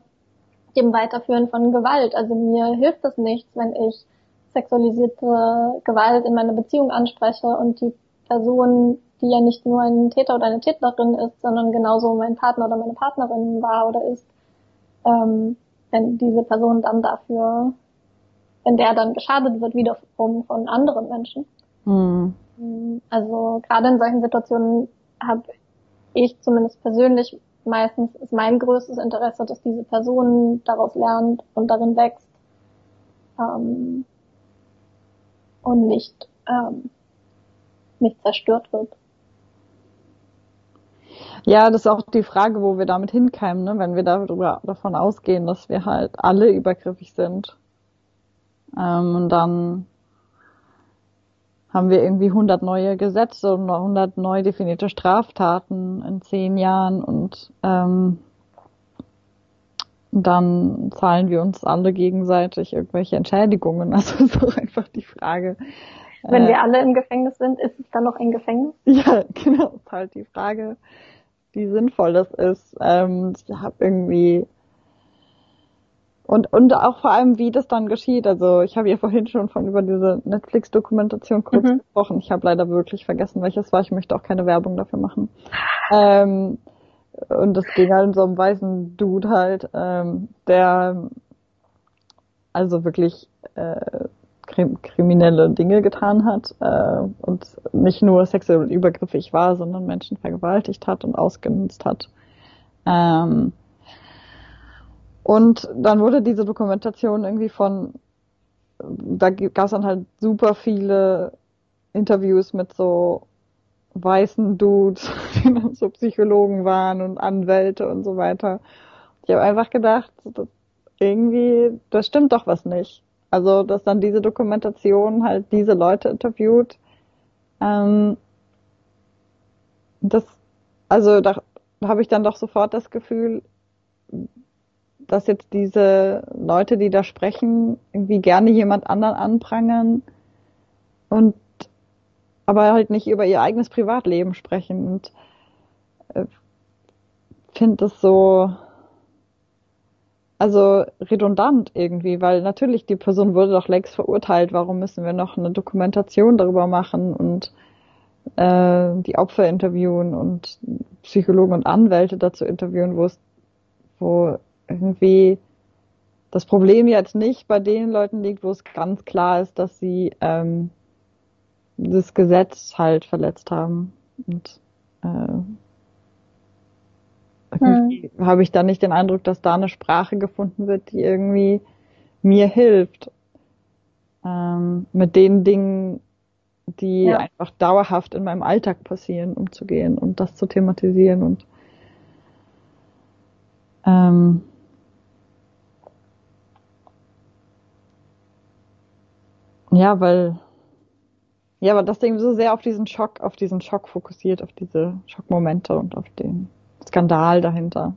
dem Weiterführen von Gewalt. Also mir hilft es nichts, wenn ich sexualisierte Gewalt in meiner Beziehung anspreche und die Person, die ja nicht nur ein Täter oder eine Täterin ist, sondern genauso mein Partner oder meine Partnerin war oder ist, ähm, wenn diese Person dann dafür, wenn der dann geschadet wird, wiederum von anderen Menschen. Mhm. Also gerade in solchen Situationen habe ich zumindest persönlich meistens ist mein größtes Interesse, dass diese Person daraus lernt und darin wächst ähm, und nicht ähm, nicht zerstört wird. Ja, das ist auch die Frage, wo wir damit hinkeimen, ne? wenn wir darüber, davon ausgehen, dass wir halt alle übergriffig sind. Ähm, und dann haben wir irgendwie 100 neue Gesetze und 100 neu definierte Straftaten in zehn Jahren und ähm, dann zahlen wir uns alle gegenseitig irgendwelche Entschädigungen. *laughs* Also so einfach die Frage. Wenn äh, wir alle im Gefängnis sind, ist es dann noch ein Gefängnis? Ja, *laughs* genau, ist halt die Frage, wie sinnvoll das ist. Ähm, ich habe irgendwie und, und auch vor allem, wie das dann geschieht. Also ich habe ja vorhin schon von über diese Netflix-Dokumentation kurz mhm. gesprochen. Ich habe leider wirklich vergessen, welches war. Ich möchte auch keine Werbung dafür machen. Ähm, und das ging halt in so einem weißen Dude halt, ähm, der also wirklich äh, kriminelle Dinge getan hat äh, und nicht nur sexuell übergriffig war, sondern Menschen vergewaltigt hat und ausgenutzt hat. Ähm, und dann wurde diese Dokumentation irgendwie von, da gab es dann halt super viele Interviews mit so weißen Dudes, *laughs* die dann so Psychologen waren und Anwälte und so weiter. Ich habe einfach gedacht, irgendwie, das stimmt doch was nicht. Also, dass dann diese Dokumentation halt diese Leute interviewt. Ähm, das, also da, da habe ich dann doch sofort das Gefühl, dass jetzt diese Leute, die da sprechen, irgendwie gerne jemand anderen anprangern und aber halt nicht über ihr eigenes Privatleben sprechen. Und äh, finde das so also redundant irgendwie, weil natürlich die Person wurde doch längst verurteilt, warum müssen wir noch eine Dokumentation darüber machen und äh, die Opfer interviewen und Psychologen und Anwälte dazu interviewen, wo es wo irgendwie das Problem jetzt nicht bei den Leuten liegt, wo es ganz klar ist, dass sie ähm, das Gesetz halt verletzt haben. Und äh, hm. habe ich da nicht den Eindruck, dass da eine Sprache gefunden wird, die irgendwie mir hilft, ähm, mit den Dingen, die ja. einfach dauerhaft in meinem Alltag passieren, umzugehen und das zu thematisieren und ähm, Ja, weil, ja, aber das Ding so sehr auf diesen Schock, auf diesen Schock fokussiert, auf diese Schockmomente und auf den Skandal dahinter.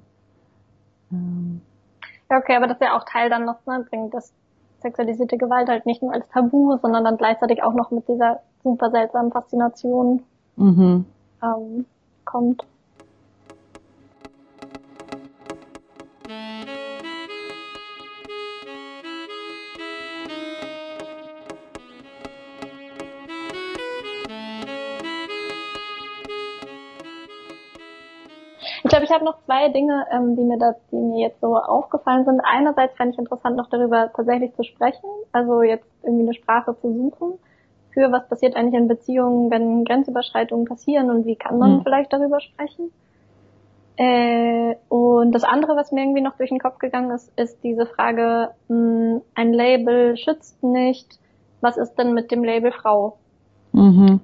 Ähm. Ja, okay, aber das ist ja auch Teil dann noch, ne, bringt das sexualisierte Gewalt halt nicht nur als Tabu, sondern dann gleichzeitig auch noch mit dieser super seltsamen Faszination mhm. ähm, kommt. Ich habe noch zwei Dinge, ähm, die mir da, die mir jetzt so aufgefallen sind. Einerseits fände ich interessant, noch darüber tatsächlich zu sprechen, also jetzt irgendwie eine Sprache zu suchen für was passiert eigentlich in Beziehungen, wenn Grenzüberschreitungen passieren und wie kann man mhm. vielleicht darüber sprechen. Äh, und das andere, was mir irgendwie noch durch den Kopf gegangen ist, ist diese Frage, mh, ein Label schützt nicht, was ist denn mit dem Label Frau?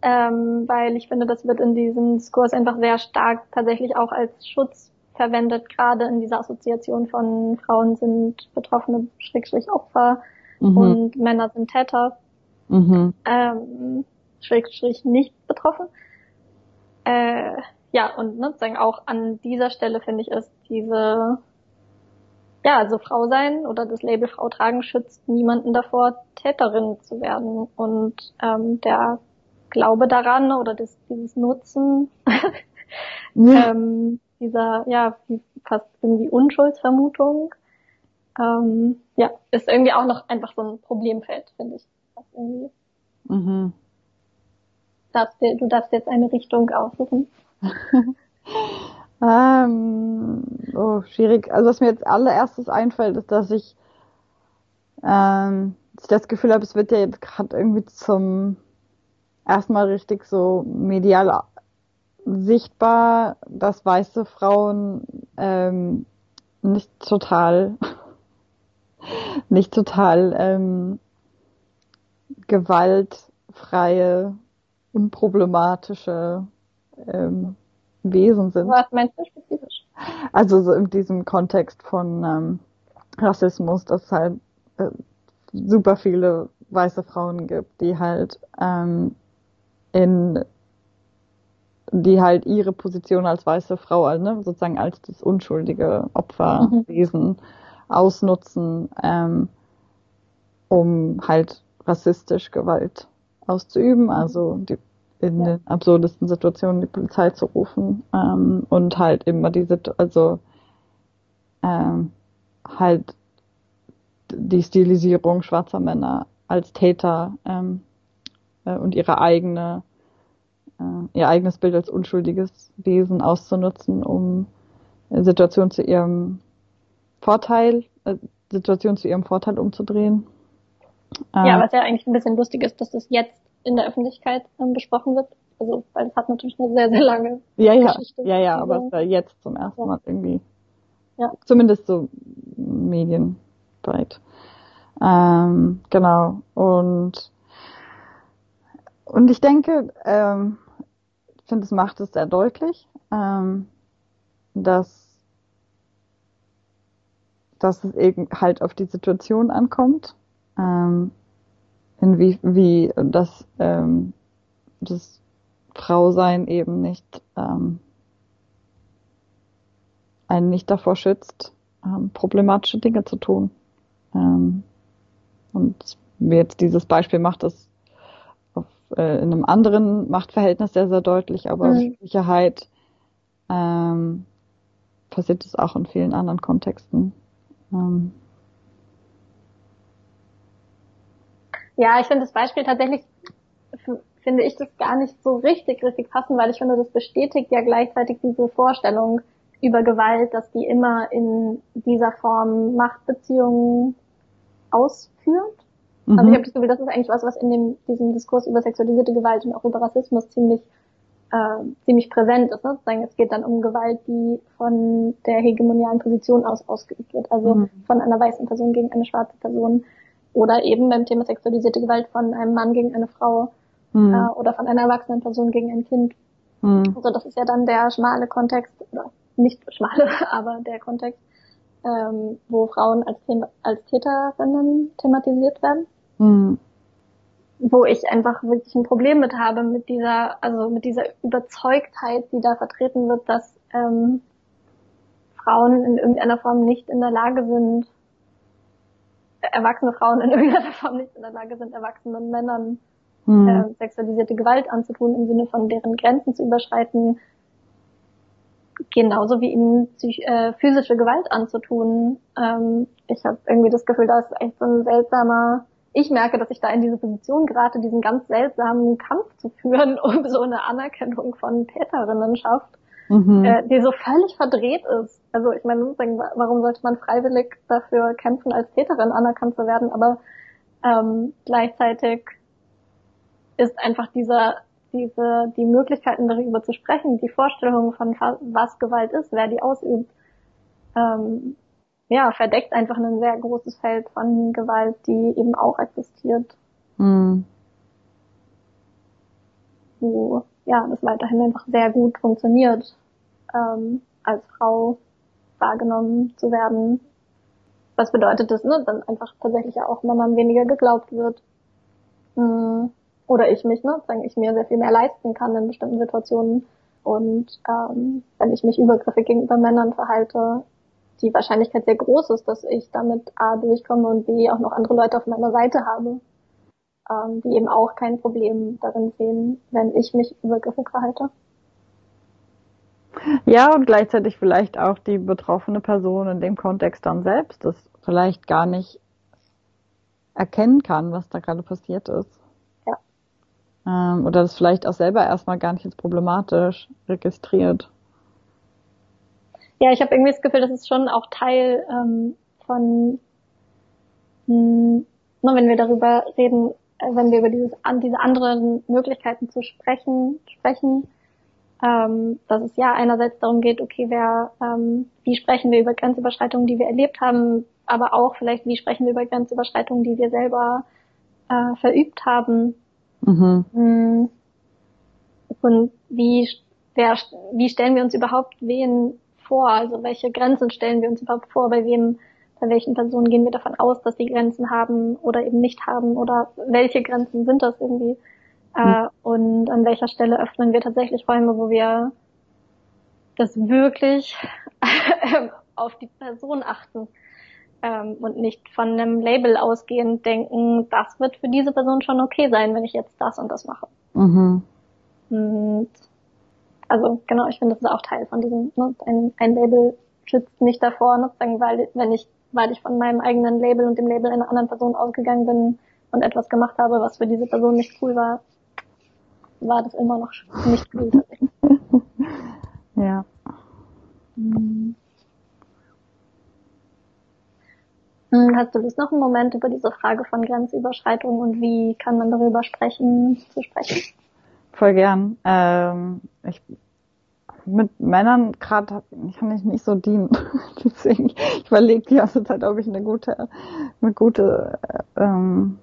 Ähm, weil ich finde, das wird in diesem Diskurs einfach sehr stark tatsächlich auch als Schutz verwendet, gerade in dieser Assoziation von Frauen sind Betroffene, Schrägstrich Opfer mhm. und Männer sind Täter, mhm. ähm, Schrägstrich nicht betroffen. Äh, ja, und ne, sozusagen auch an dieser Stelle finde ich ist diese, ja, also Frau sein oder das Label Frau tragen schützt niemanden davor, Täterin zu werden. Und ähm, der Glaube daran oder das, dieses Nutzen *laughs* ja. ähm, dieser, ja, fast irgendwie Unschuldsvermutung, ähm, ja, ist irgendwie auch noch einfach so ein Problemfeld, finde ich. Mhm. darfst dir, du darfst jetzt eine Richtung aussuchen. *laughs* ähm, oh, schwierig. Also was mir jetzt allererstes einfällt, ist, dass ich, ähm, dass ich das Gefühl habe, es wird ja jetzt gerade irgendwie zum erstmal richtig so medial sichtbar, dass weiße Frauen ähm, nicht total *laughs* nicht total ähm, gewaltfreie, unproblematische ähm, Wesen sind. Was meinst du spezifisch? Also so in diesem Kontext von ähm, Rassismus, dass es halt äh, super viele weiße Frauen gibt, die halt ähm, in die halt ihre Position als weiße Frau, also, ne, sozusagen als das unschuldige Opferwesen mhm. ausnutzen, ähm, um halt rassistisch Gewalt auszuüben, also die, in ja. den absurdesten Situationen die Polizei zu rufen ähm, und halt immer diese, also ähm, halt die Stilisierung schwarzer Männer als Täter ähm, äh, und ihre eigene äh, ihr eigenes Bild als unschuldiges Wesen auszunutzen, um Situationen zu ihrem Vorteil, äh, Situation zu ihrem Vorteil umzudrehen. Ja, äh, was ja eigentlich ein bisschen lustig ist, dass das jetzt in der Öffentlichkeit ähm, besprochen wird. Also, weil es hat natürlich eine sehr, sehr lange ja, ja, Geschichte. Ja, ja, aber es war jetzt zum ersten ja. Mal irgendwie. Ja. Zumindest so medienbreit. Ähm, genau. Und und ich denke, ähm, ich finde, es macht es sehr deutlich, ähm, dass, dass es eben halt auf die Situation ankommt, ähm, in wie, wie das, ähm, das Frausein eben nicht ähm, einen nicht davor schützt, ähm, problematische Dinge zu tun. Ähm, und wie jetzt dieses Beispiel macht, das äh, in einem anderen Machtverhältnis sehr, sehr deutlich, aber mhm. Sicherheit ähm, passiert es auch in vielen anderen Kontexten. Ähm. Ja, ich finde das Beispiel tatsächlich, finde ich das gar nicht so richtig, richtig passend, weil ich finde, das bestätigt ja gleichzeitig diese Vorstellung über Gewalt, dass die immer in dieser Form Machtbeziehungen ausführt. Mhm. Also ich habe das Gefühl, das ist eigentlich was, was in dem, diesem Diskurs über sexualisierte Gewalt und auch über Rassismus ziemlich äh, ziemlich präsent ist. Ne? Es geht dann um Gewalt, die von der hegemonialen Position aus ausgeübt wird, also mhm. von einer weißen Person gegen eine schwarze Person oder eben beim Thema sexualisierte Gewalt von einem Mann gegen eine Frau mhm. äh, oder von einer erwachsenen Person gegen ein Kind. Mhm. Also das ist ja dann der schmale Kontext, oder nicht *laughs* schmale, aber der Kontext, ähm, wo Frauen als, als Täterinnen thematisiert werden. Mhm. Wo ich einfach wirklich ein Problem mit habe, mit dieser, also mit dieser Überzeugtheit, die da vertreten wird, dass ähm, Frauen in irgendeiner Form nicht in der Lage sind, erwachsene Frauen in *laughs* irgendeiner Form nicht in der Lage sind, erwachsenen Männern mhm. äh, sexualisierte Gewalt anzutun, im Sinne von deren Grenzen zu überschreiten, genauso wie ihnen äh, physische Gewalt anzutun. Ähm, ich habe irgendwie das Gefühl, da ist echt so ein seltsamer ich merke, dass ich da in diese Position gerate, diesen ganz seltsamen Kampf zu führen *laughs* um so eine Anerkennung von Täterinnenschaft, mhm. äh, die so völlig verdreht ist. Also ich meine, warum sollte man freiwillig dafür kämpfen, als Täterin anerkannt zu werden, aber ähm, gleichzeitig ist einfach dieser diese die Möglichkeiten darüber zu sprechen, die Vorstellung von was Gewalt ist, wer die ausübt, ähm, ja, verdeckt einfach ein sehr großes Feld von Gewalt, die eben auch existiert. Mhm. Wo, ja, das weiterhin einfach sehr gut funktioniert. Ähm, als Frau wahrgenommen zu werden. Was bedeutet das, ne? Dann einfach tatsächlich auch Männern weniger geglaubt wird. Mm, oder ich mich, ne? Sagen ich mir sehr viel mehr leisten kann in bestimmten Situationen. Und ähm, wenn ich mich übergriffig gegenüber Männern verhalte, die Wahrscheinlichkeit sehr groß ist, dass ich damit A durchkomme und B auch noch andere Leute auf meiner Seite habe, ähm, die eben auch kein Problem darin sehen, wenn ich mich übergriffig verhalte. Ja, und gleichzeitig vielleicht auch die betroffene Person in dem Kontext dann selbst das vielleicht gar nicht erkennen kann, was da gerade passiert ist. Ja. Ähm, oder das vielleicht auch selber erstmal gar nicht als problematisch registriert. Ja, ich habe irgendwie das Gefühl, das ist schon auch Teil ähm, von, mh, hm, wenn wir darüber reden, äh, wenn wir über dieses, an, diese anderen Möglichkeiten zu sprechen, sprechen, ähm, dass es ja einerseits darum geht, okay, wer, ähm, wie sprechen wir über Grenzüberschreitungen, die wir erlebt haben, aber auch vielleicht, wie sprechen wir über Grenzüberschreitungen, die wir selber äh, verübt haben. Mhm. Hm. Und wie, wer, wie stellen wir uns überhaupt wen vor? Also welche Grenzen stellen wir uns überhaupt vor? Bei wem, bei welchen Personen gehen wir davon aus, dass sie Grenzen haben oder eben nicht haben? Oder welche Grenzen sind das irgendwie? Mhm. und an welcher Stelle öffnen wir tatsächlich Räume, wo wir das wirklich *laughs* auf die Person achten ähm, und nicht von einem Label ausgehend denken, das wird für diese Person schon okay sein, wenn ich jetzt das und das mache. Mhm. Und also genau, ich finde, das ist auch Teil von diesem, ne, ein, ein Label schützt nicht davor, ne, weil wenn ich, weil ich von meinem eigenen Label und dem Label einer anderen Person ausgegangen bin und etwas gemacht habe, was für diese Person nicht cool war, war das immer noch nicht cool tatsächlich. *laughs* ja. Hm. hm. Hast du Lust, noch einen Moment über diese Frage von Grenzüberschreitung und wie kann man darüber sprechen, zu sprechen? Voll gern. Ähm, ich, mit Männern gerade kann ich nicht so dienen. *laughs* Deswegen, ich überlege die ganze Zeit, ob ich eine gute, eine gute ähm,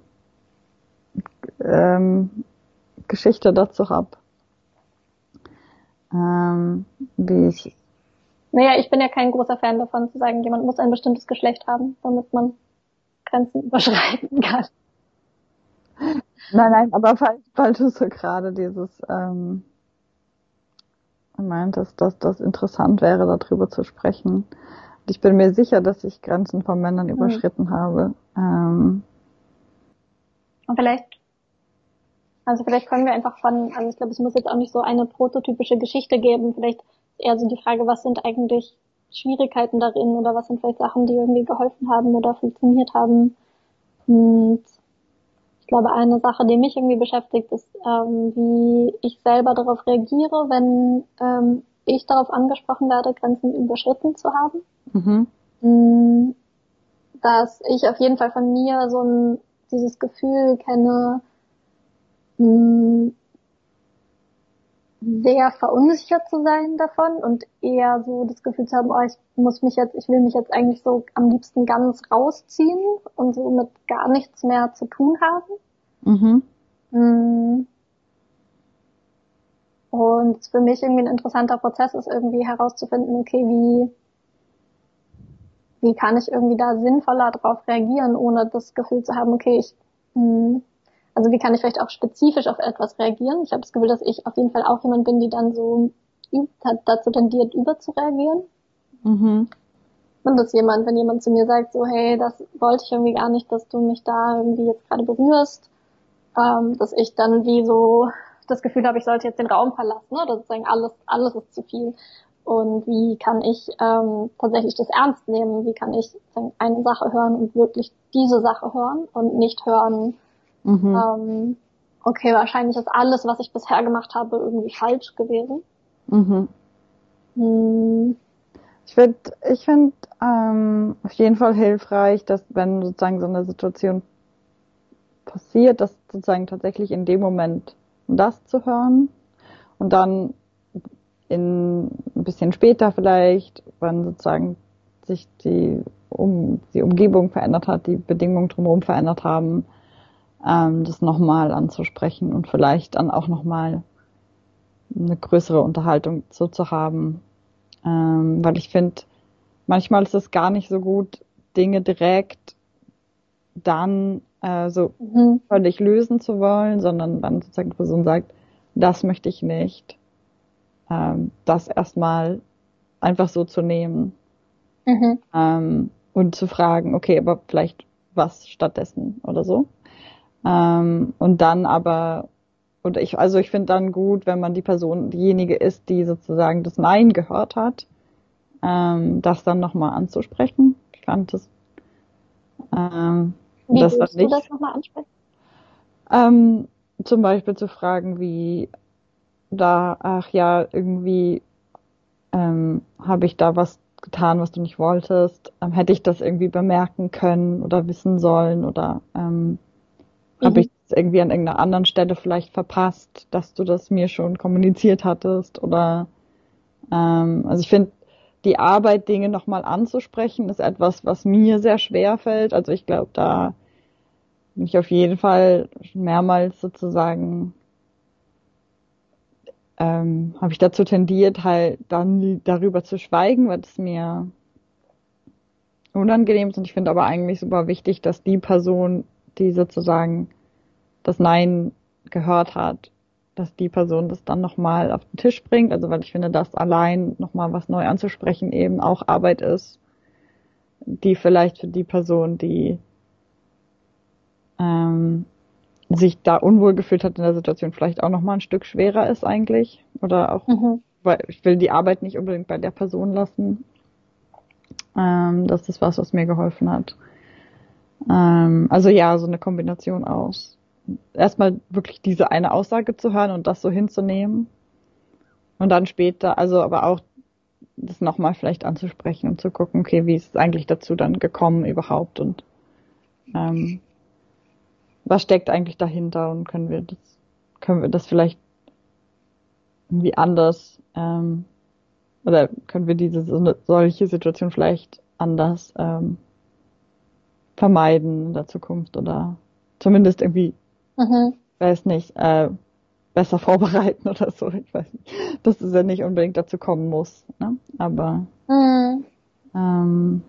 ähm, Geschichte dazu habe. Ähm, wie ich. Naja, ich bin ja kein großer Fan davon zu sagen, jemand muss ein bestimmtes Geschlecht haben, damit man Grenzen überschreiten kann. Nein, nein, aber weil, weil du so gerade dieses ähm, meintest, dass das interessant wäre, darüber zu sprechen. Und ich bin mir sicher, dass ich Grenzen von Männern mhm. überschritten habe. Ähm, und vielleicht also vielleicht können wir einfach von, also ich glaube, es muss jetzt auch nicht so eine prototypische Geschichte geben. Vielleicht eher so die Frage, was sind eigentlich Schwierigkeiten darin oder was sind vielleicht Sachen, die irgendwie geholfen haben oder funktioniert haben. Und glaube, eine Sache, die mich irgendwie beschäftigt, ist, ähm, wie ich selber darauf reagiere, wenn ähm, ich darauf angesprochen werde, Grenzen überschritten zu haben. Mhm. Mm, dass ich auf jeden Fall von mir so ein, dieses Gefühl kenne, sehr verunsichert zu sein davon und eher so das Gefühl zu haben, oh, ich muss mich jetzt, ich will mich jetzt eigentlich so am liebsten ganz rausziehen und so mit gar nichts mehr zu tun haben. Mhm. Mm. Und für mich irgendwie ein interessanter Prozess ist irgendwie herauszufinden, okay, wie, wie kann ich irgendwie da sinnvoller drauf reagieren, ohne das Gefühl zu haben, okay, ich, mh, mm, also wie kann ich vielleicht auch spezifisch auf etwas reagieren? Ich habe das Gefühl, dass ich auf jeden Fall auch jemand bin, die dann so dazu tendiert, überzureagieren. Mhm. Und dass jemand, wenn jemand zu mir sagt, so, hey, das wollte ich irgendwie gar nicht, dass du mich da irgendwie jetzt gerade berührst, ähm, dass ich dann wie so das Gefühl habe, ich sollte jetzt den Raum verlassen, oder sozusagen alles, alles ist zu viel. Und wie kann ich ähm, tatsächlich das ernst nehmen? Wie kann ich eine Sache hören und wirklich diese Sache hören und nicht hören, Mhm. Ähm, okay, wahrscheinlich ist alles, was ich bisher gemacht habe, irgendwie falsch gewesen. Mhm. Hm. Ich finde, ich finde ähm, auf jeden Fall hilfreich, dass wenn sozusagen so eine Situation passiert, dass sozusagen tatsächlich in dem Moment das zu hören und dann in ein bisschen später vielleicht, wenn sozusagen sich die, um, die Umgebung verändert hat, die Bedingungen drumherum verändert haben, ähm, das nochmal anzusprechen und vielleicht dann auch nochmal eine größere Unterhaltung so zu haben, Ähm, weil ich finde, manchmal ist es gar nicht so gut, Dinge direkt dann äh, so mhm. völlig lösen zu wollen, sondern dann sozusagen die Person sagt, das möchte ich nicht. Ähm, das erstmal einfach so zu nehmen. Mhm. Ähm, und zu fragen, okay, aber vielleicht was stattdessen oder so. Ähm, und dann aber, und ich, also ich finde dann gut, wenn man die Person, diejenige ist, die sozusagen das Nein gehört hat, ähm, das dann nochmal anzusprechen. Ich fand das, ähm, wie das würdest nicht, du das nochmal ansprechen? Ähm, zum Beispiel zu fragen, wie da, ach ja, irgendwie ähm, habe ich da was getan, was du nicht wolltest? Ähm, hätte ich das irgendwie bemerken können oder wissen sollen oder ähm, mhm. habe ich es irgendwie an irgendeiner anderen Stelle vielleicht verpasst, dass du das mir schon kommuniziert hattest oder ähm, also ich finde die Arbeit, Dinge nochmal anzusprechen, ist etwas, was mir sehr schwer fällt. Also ich glaube, da bin ich auf jeden Fall mehrmals sozusagen ähm, habe ich dazu tendiert, halt dann darüber zu schweigen, weil es mir unangenehm ist. Und ich finde aber eigentlich super wichtig, dass die Person, die sozusagen das Nein gehört hat, dass die Person das dann nochmal auf den Tisch bringt. Also weil ich finde, dass allein nochmal was neu anzusprechen eben auch Arbeit ist, die vielleicht für die Person, die ähm, sich da unwohl gefühlt hat in der Situation, vielleicht auch nochmal ein Stück schwerer ist eigentlich. Oder auch, mhm. weil ich will die Arbeit nicht unbedingt bei der Person lassen. Ähm, das ist was, was mir geholfen hat. Ähm, also ja, so eine Kombination aus erstmal wirklich diese eine Aussage zu hören und das so hinzunehmen. Und dann später, also aber auch das nochmal vielleicht anzusprechen und zu gucken, okay, wie ist es eigentlich dazu dann gekommen überhaupt und ähm, was steckt eigentlich dahinter und können wir das, können wir das vielleicht irgendwie anders ähm, oder können wir diese solche Situation vielleicht anders ähm, vermeiden in der Zukunft oder zumindest irgendwie Mhm. Weiß nicht, äh, besser vorbereiten *laughs* oder so. Ich weiß nicht. Dass es ja nicht unbedingt dazu kommen muss. Ne? Aber mhm. ähm,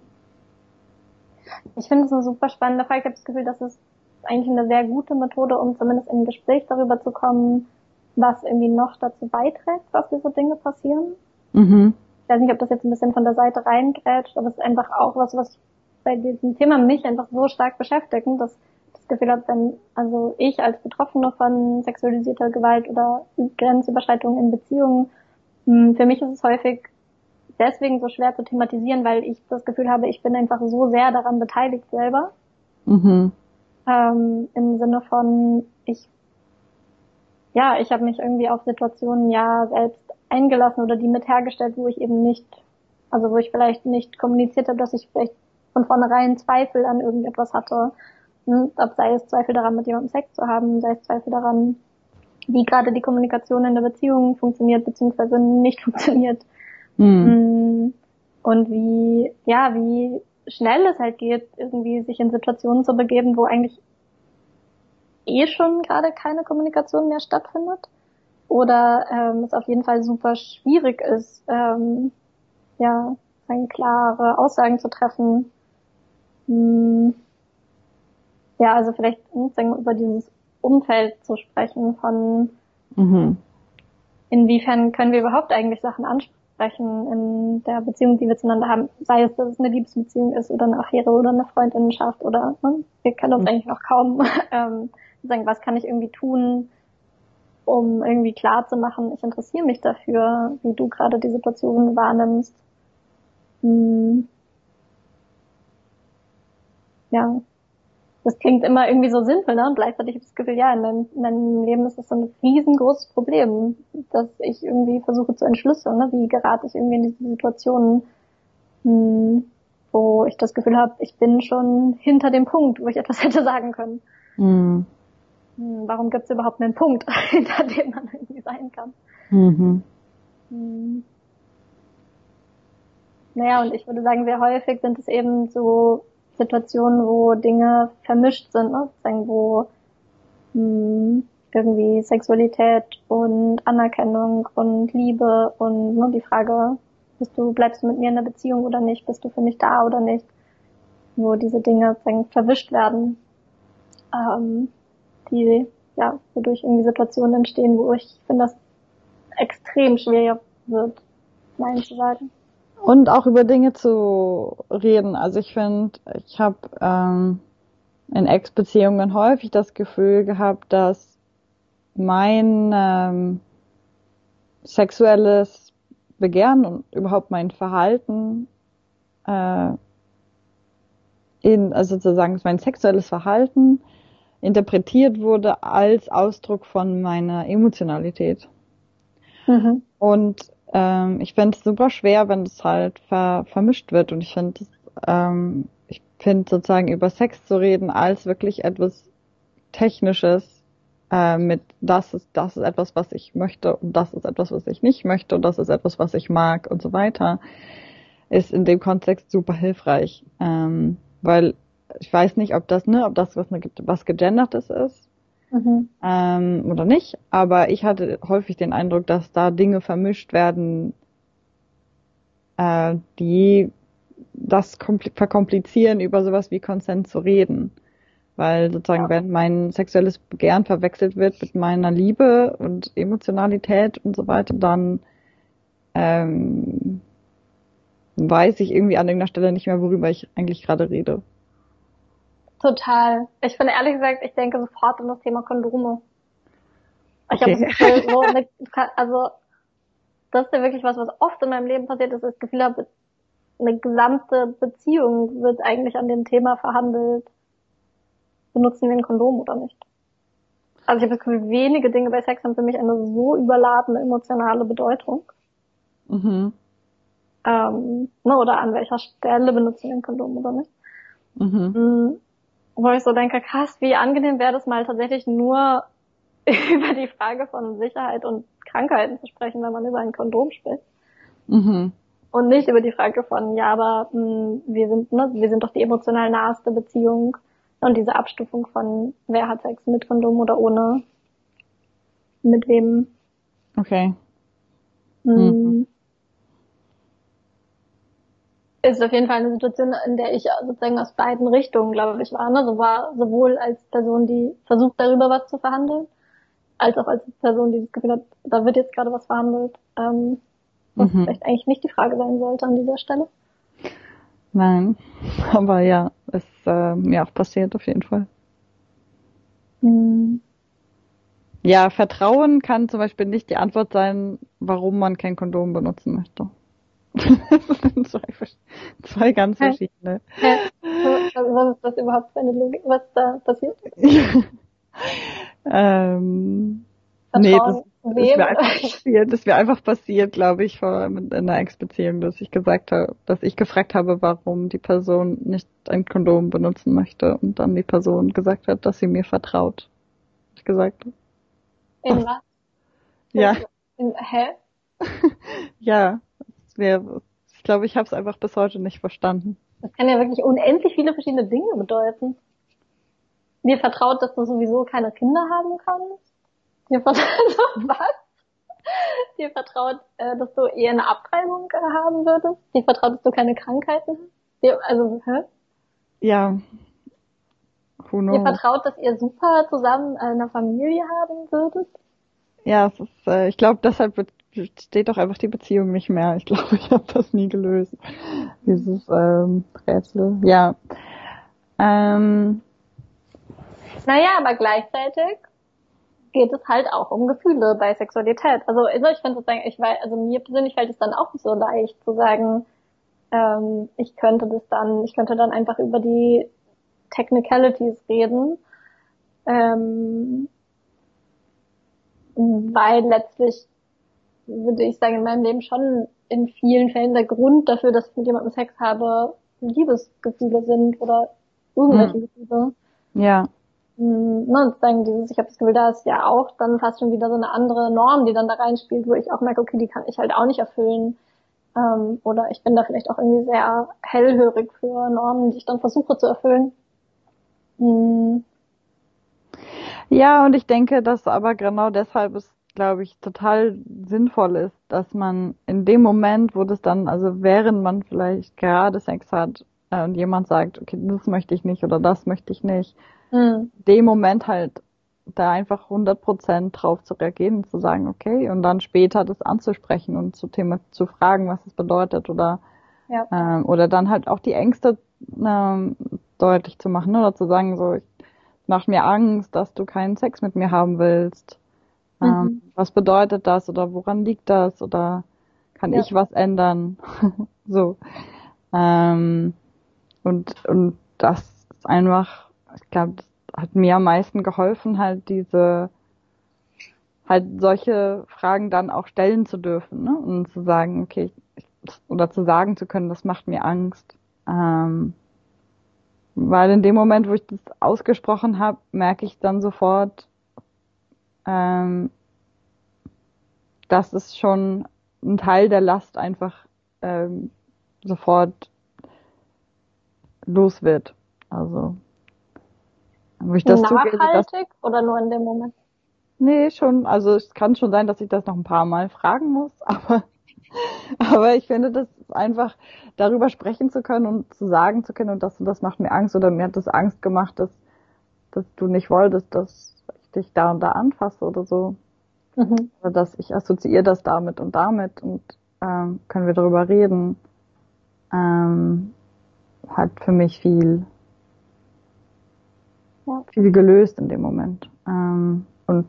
ich finde es eine super spannende Frage. Ich habe das Gefühl, das ist eigentlich eine sehr gute Methode, um zumindest in ein Gespräch darüber zu kommen, was irgendwie noch dazu beiträgt, dass diese Dinge passieren. Mhm. Ich weiß nicht, ob das jetzt ein bisschen von der Seite reingrätscht, aber es ist einfach auch was, was bei diesem Thema mich einfach so stark beschäftigt, dass das Gefühl habe, wenn also ich als Betroffene von sexualisierter Gewalt oder Grenzüberschreitungen in Beziehungen, hm, für mich ist es häufig deswegen so schwer zu thematisieren, weil ich das Gefühl habe, ich bin einfach so sehr daran beteiligt selber. Mhm. Ähm, Im Sinne von, ich, ja, ich habe mich irgendwie auf Situationen ja selbst eingelassen oder die mit hergestellt, wo ich eben nicht, also wo ich vielleicht nicht kommuniziert habe, dass ich vielleicht von vornherein Zweifel an irgendetwas hatte hm, ob sei es Zweifel daran, mit jemandem Sex zu haben, sei es Zweifel daran, wie gerade die Kommunikation in der Beziehung funktioniert beziehungsweise nicht *laughs* funktioniert. Mhm. Und wie, ja, wie schnell es halt geht, irgendwie sich in Situationen zu begeben, wo eigentlich eh schon gerade keine Kommunikation mehr stattfindet. Oder ähm, es auf jeden Fall super schwierig ist, ähm, ja, klare Aussagen zu treffen. Hm, ja, also vielleicht sozusagen über dieses Umfeld zu sprechen von mhm. inwiefern können wir überhaupt eigentlich Sachen ansprechen in der Beziehung, die wir zueinander haben, sei es, dass es eine Liebesbeziehung ist oder eine Affäre oder eine Freundinnenschaft oder ne, wir kennen uns mhm. eigentlich noch kaum. *laughs* ähm, sagen, was kann ich irgendwie tun, um irgendwie klar zu machen, ich interessiere mich dafür, wie du gerade die Situation wahrnimmst. Hm. Ja, das klingt immer irgendwie so simpel, ne? Und gleichzeitig habe ich das Gefühl, ja, in meinem, in meinem Leben ist das so ein riesengroßes Problem, dass ich irgendwie versuche zu entschlüsseln, ne? Wie gerate ich irgendwie in diese Situationen, hm, wo ich das Gefühl habe, ich bin schon hinter dem Punkt, wo ich etwas *laughs* hätte sagen können. Mhm. Hm, warum gibt es überhaupt einen Punkt, *laughs* hinter dem man irgendwie sein kann? Mhm. Hm. Naja, und ich würde sagen, sehr häufig sind es eben so Situationen, wo Dinge vermischt sind, ne? wo mh, hm, irgendwie Sexualität und Anerkennung und Liebe und ne, die Frage, Bist du, bleibst du mit mir in der Beziehung oder nicht? Bist du für mich da oder nicht? Wo diese Dinge verwischt werden, ähm, die, ja, wodurch irgendwie Situationen entstehen, wo ich finde, das extrem schwer wird, Nein zu sagen. Und auch über Dinge zu reden. Also ich finde, ich habe ähm, in Ex-Beziehungen häufig das Gefühl gehabt, dass mein ähm, sexuelles Begehren und überhaupt mein Verhalten äh, in, also sozusagen mein sexuelles Verhalten interpretiert wurde als Ausdruck von meiner Emotionalität. Mhm. Und ähm, ich finde es super schwer, wenn es halt ver vermischt wird. Und ich finde ähm, ich finde sozusagen über Sex zu reden als wirklich etwas Technisches äh, mit das ist, das ist etwas, was ich möchte und das ist etwas, was ich nicht möchte und das ist etwas, was ich mag und so weiter, ist in dem Kontext super hilfreich. Ähm, weil ich weiß nicht, ob das, ne, ob das was, was gegendertes ist mhm. ähm, oder nicht, aber ich hatte häufig den Eindruck, dass da Dinge vermischt werden, äh, die das verkomplizieren, über sowas wie Consent zu reden. Weil sozusagen, ja. wenn mein sexuelles Begehren verwechselt wird mit meiner Liebe und Emotionalität und so weiter, dann ähm, weiß ich irgendwie an irgendeiner Stelle nicht mehr, worüber ich eigentlich gerade rede. Total. Ich finde ehrlich gesagt, ich denke sofort an das Thema Kondome. Ich okay. habe das Gefühl, so eine, *laughs* also das ist ja wirklich was, was oft in meinem Leben passiert ist, das Gefühl habe, eine gesamte Beziehung wird eigentlich an dem Thema verhandelt. Benutzen wir ein Kondom oder nicht? Also ich habe das Gefühl, wenige Dinge bei Sex haben für mich eine so überladene emotionale Bedeutung. Mhm. Ähm, ne, oder an welcher Stelle benutzen wir ein Kondom oder nicht? Mhm. Wo ich so denke, krass, wie angenehm wäre das mal tatsächlich nur *laughs* über die Frage von Sicherheit und Krankheiten zu sprechen, wenn man über ein Kondom spricht. Mhm. Und nicht über die Frage von, ja, aber mh, hm, wir sind, ne, wir sind doch die emotional naheste Beziehung und diese Abstufung von, wer hat Sex mit Kondom oder ohne, mit wem. Okay. Mh, mhm ist auf jeden Fall eine Situation, in der ich sozusagen aus beiden Richtungen, glaube ich, war. Ne? So war sowohl als Person, die versucht, darüber was zu verhandeln, als auch als Person, die das Gefühl hat, da wird jetzt gerade was verhandelt, ähm, was mhm. vielleicht eigentlich nicht die Frage sein sollte an dieser Stelle. Nein, *laughs* aber ja, ist äh, auch passiert auf jeden Fall. Mhm. Ja, Vertrauen kann zum Beispiel nicht die Antwort sein, warum man kein Kondom benutzen möchte. Das *laughs* sind zwei, zwei ganz verschiedene. Hä? Was ist das überhaupt für eine Logik, was da passiert? *laughs* ähm, nee, das, das wäre einfach passiert, das wäre einfach passiert, glaube ich, vor in einer Ex-Beziehung, dass ich gesagt habe, dass ich gefragt habe, warum die Person nicht ein Kondom benutzen möchte und dann die Person gesagt hat, dass sie mir vertraut. Ich gesagt. In was? Ja. In, hä? *laughs* ja, mir, ich glaube, ich habe es einfach bis heute nicht verstanden. Das kann ja wirklich unendlich viele verschiedene Dinge bedeuten. Dir vertraut, dass du sowieso keine Kinder haben kannst. Dir vertraut, *laughs* was? Dir vertraut, äh, dass du eher eine Abtreibung äh, haben würdest. Dir vertraut, dass du keine Krankheiten hast. Dir, also, hä? Ja. Who knows? Dir vertraut, dass ihr super zusammen eine Familie haben würdet. Ja, es ist, äh, ich glaube, deshalb wird steht doch einfach die Beziehung nicht mehr. Ich glaube, ich habe das nie gelöst. Dieses ähm, Rätsel. Ja. Ähm, naja, aber gleichzeitig geht es halt auch um Gefühle bei Sexualität. Also, also ich finde sozusagen, ich weiß, also mir persönlich fällt es dann auch nicht so leicht zu sagen, ähm, ich könnte das dann, ich könnte dann einfach über die Technicalities reden. Ähm, weil letztlich würde ich sagen, in meinem Leben schon in vielen Fällen der Grund dafür, dass ich mit jemandem Sex habe, Liebesgefühle sind oder irgendwelche hm. Gefühle. Ja. Ne, und sagen dieses, ich habe das Gefühl, da ist ja auch dann fast schon wieder so eine andere Norm, die dann da reinspielt, wo ich auch merke, okay, die kann ich halt auch nicht erfüllen. Ähm, oder ich bin da vielleicht auch irgendwie sehr hellhörig für Normen, die ich dann versuche zu erfüllen. Mhm. Ja, und ich denke, dass aber genau deshalb ist glaube ich, total sinnvoll ist, dass man in dem Moment, wo das dann, also während man vielleicht gerade Sex hat äh, und jemand sagt, okay, das möchte ich nicht oder das möchte ich nicht, mhm. dem Moment halt da einfach 100% drauf zu reagieren und zu sagen, okay, und dann später das anzusprechen und zu Thema zu fragen, was es bedeutet oder ja. ähm, oder dann halt auch die Ängste ähm, deutlich zu machen oder zu sagen, so, ich macht mir Angst, dass du keinen Sex mit mir haben willst. Ähm, mhm. Was bedeutet das oder woran liegt das oder kann ja. ich was ändern? *laughs* so. Ähm, und, und das ist einfach, ich glaube, das hat mir am meisten geholfen, halt diese, halt solche Fragen dann auch stellen zu dürfen, ne? Und zu sagen, okay, ich, oder zu sagen zu können, das macht mir Angst. Ähm, weil in dem Moment, wo ich das ausgesprochen habe, merke ich dann sofort, ähm, dass es schon ein Teil der Last einfach ähm, sofort los wird. Also wo ich das Nachhaltig zugebe, dass, oder nur in dem Moment? Nee, schon. Also es kann schon sein, dass ich das noch ein paar Mal fragen muss, *laughs* aber aber ich finde, das ist einfach darüber sprechen zu können und zu sagen zu können und das und das macht mir Angst oder mir hat das Angst gemacht, dass, dass du nicht wolltest, dass dich da und da anfasse oder so. Mhm. Oder dass ich assoziiere das damit und damit und ähm, können wir darüber reden. Ähm, hat für mich viel, ja. viel gelöst in dem Moment. Ähm, und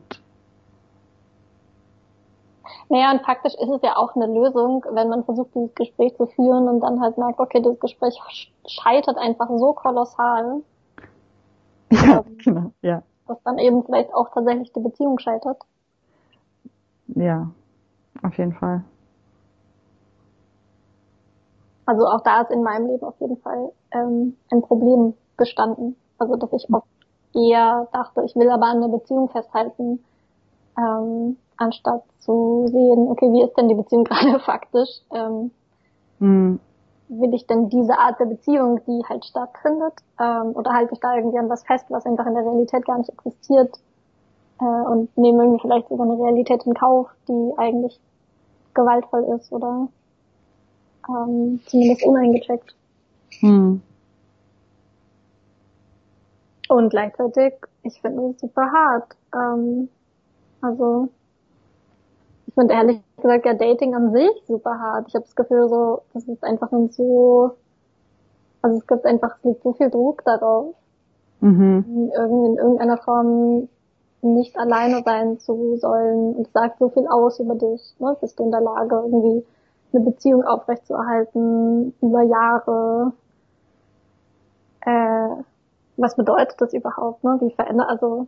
naja, und faktisch ist es ja auch eine Lösung, wenn man versucht, dieses Gespräch zu führen und dann halt merkt, okay, das Gespräch scheitert einfach so kolossal. *laughs* Ja, genau, ja. Dass dann eben vielleicht auch tatsächlich die Beziehung scheitert. Ja, auf jeden Fall. Also auch da ist in meinem Leben auf jeden Fall ähm, ein Problem bestanden. Also dass ich oft eher dachte, ich will aber an der Beziehung festhalten, ähm, anstatt zu sehen, okay, wie ist denn die Beziehung *laughs* gerade faktisch? Ähm, mhm. Will ich denn diese Art der Beziehung, die halt stattfindet, ähm, oder halte ich da irgendwie an was fest, was einfach in der Realität gar nicht existiert äh, und nehme irgendwie vielleicht sogar eine Realität in Kauf, die eigentlich gewaltvoll ist oder ähm, zumindest uneingecheckt. Mhm. Und gleichzeitig, ich finde es super hart. Ähm, also finde ehrlich gesagt ja Dating an sich super hart. Ich habe das Gefühl so, das ist einfach ein so, also es gibt einfach, es liegt so viel Druck darauf, mhm. irgendwie in irgendeiner Form nicht alleine sein zu sollen und sagt so viel aus über dich. Ne? Bist du in der Lage, irgendwie eine Beziehung aufrechtzuerhalten über Jahre? Äh, was bedeutet das überhaupt? Ne? Wie verändert, also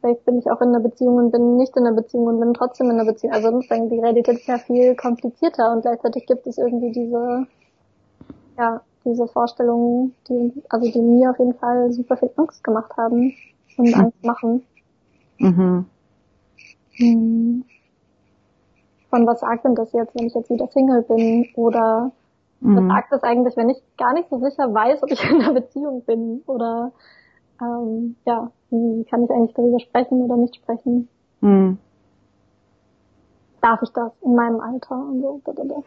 vielleicht bin ich auch in einer Beziehung und bin nicht in einer Beziehung und bin trotzdem in einer Beziehung. Also sozusagen die Realität ist ja viel komplizierter und gleichzeitig gibt es irgendwie diese, ja, diese Vorstellungen, die, also die mir auf jeden Fall super viel Angst gemacht haben und mhm. Angst machen. Mhm. Hm. Von was sagt denn das jetzt, wenn ich jetzt wieder Single bin? Oder. Was sagt das eigentlich, wenn ich gar nicht so sicher weiß, ob ich in einer Beziehung bin? Oder ähm, ja, wie kann ich eigentlich darüber sprechen oder nicht sprechen? Hm. Darf ich das in meinem Alter und so? Blablabla.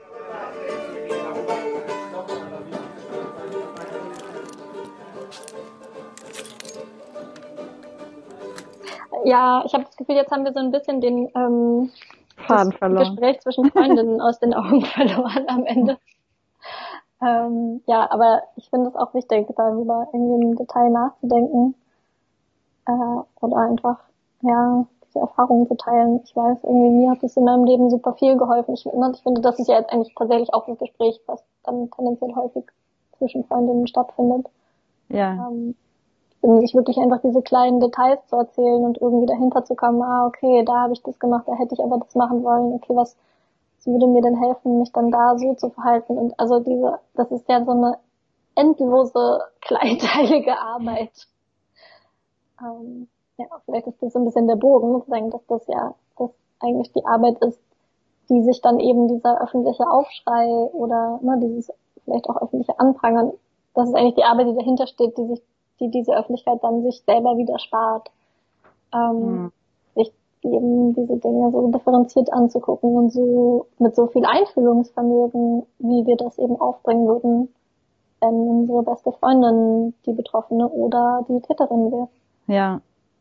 Ja, ich habe das Gefühl, jetzt haben wir so ein bisschen den ähm, Faden verloren. Gespräch zwischen Freundinnen *laughs* aus den Augen verloren am Ende. Ähm, ja, aber ich finde es auch wichtig, darüber irgendwie im Detail nachzudenken äh, oder einfach ja diese Erfahrungen zu teilen. Ich weiß, irgendwie mir hat es in meinem Leben super viel geholfen. Ich, ne, ich finde, das ist ja jetzt eigentlich tatsächlich auch ein Gespräch, was dann tendenziell häufig zwischen Freundinnen stattfindet. Ja. Ähm, sich wirklich einfach diese kleinen Details zu erzählen und irgendwie dahinter zu kommen, ah, okay, da habe ich das gemacht, da hätte ich aber das machen wollen, okay, was würde mir denn helfen, mich dann da so zu verhalten? Und also diese, das ist ja so eine endlose, *laughs* kleinteilige Arbeit. Ähm, ja, vielleicht ist das so ein bisschen der Bogen, zu sagen, dass das ja, dass eigentlich die Arbeit ist, die sich dann eben dieser öffentliche Aufschrei oder ne, dieses vielleicht auch öffentliche Anprangern, das ist eigentlich die Arbeit, die dahinter steht, die sich, die diese Öffentlichkeit dann sich selber wieder spart. Ähm, mhm. Geben, diese Dinge so differenziert anzugucken und so mit so viel Einfühlungsvermögen, wie wir das eben aufbringen würden, wenn unsere beste Freundin die Betroffene oder die Täterin wäre. Ja,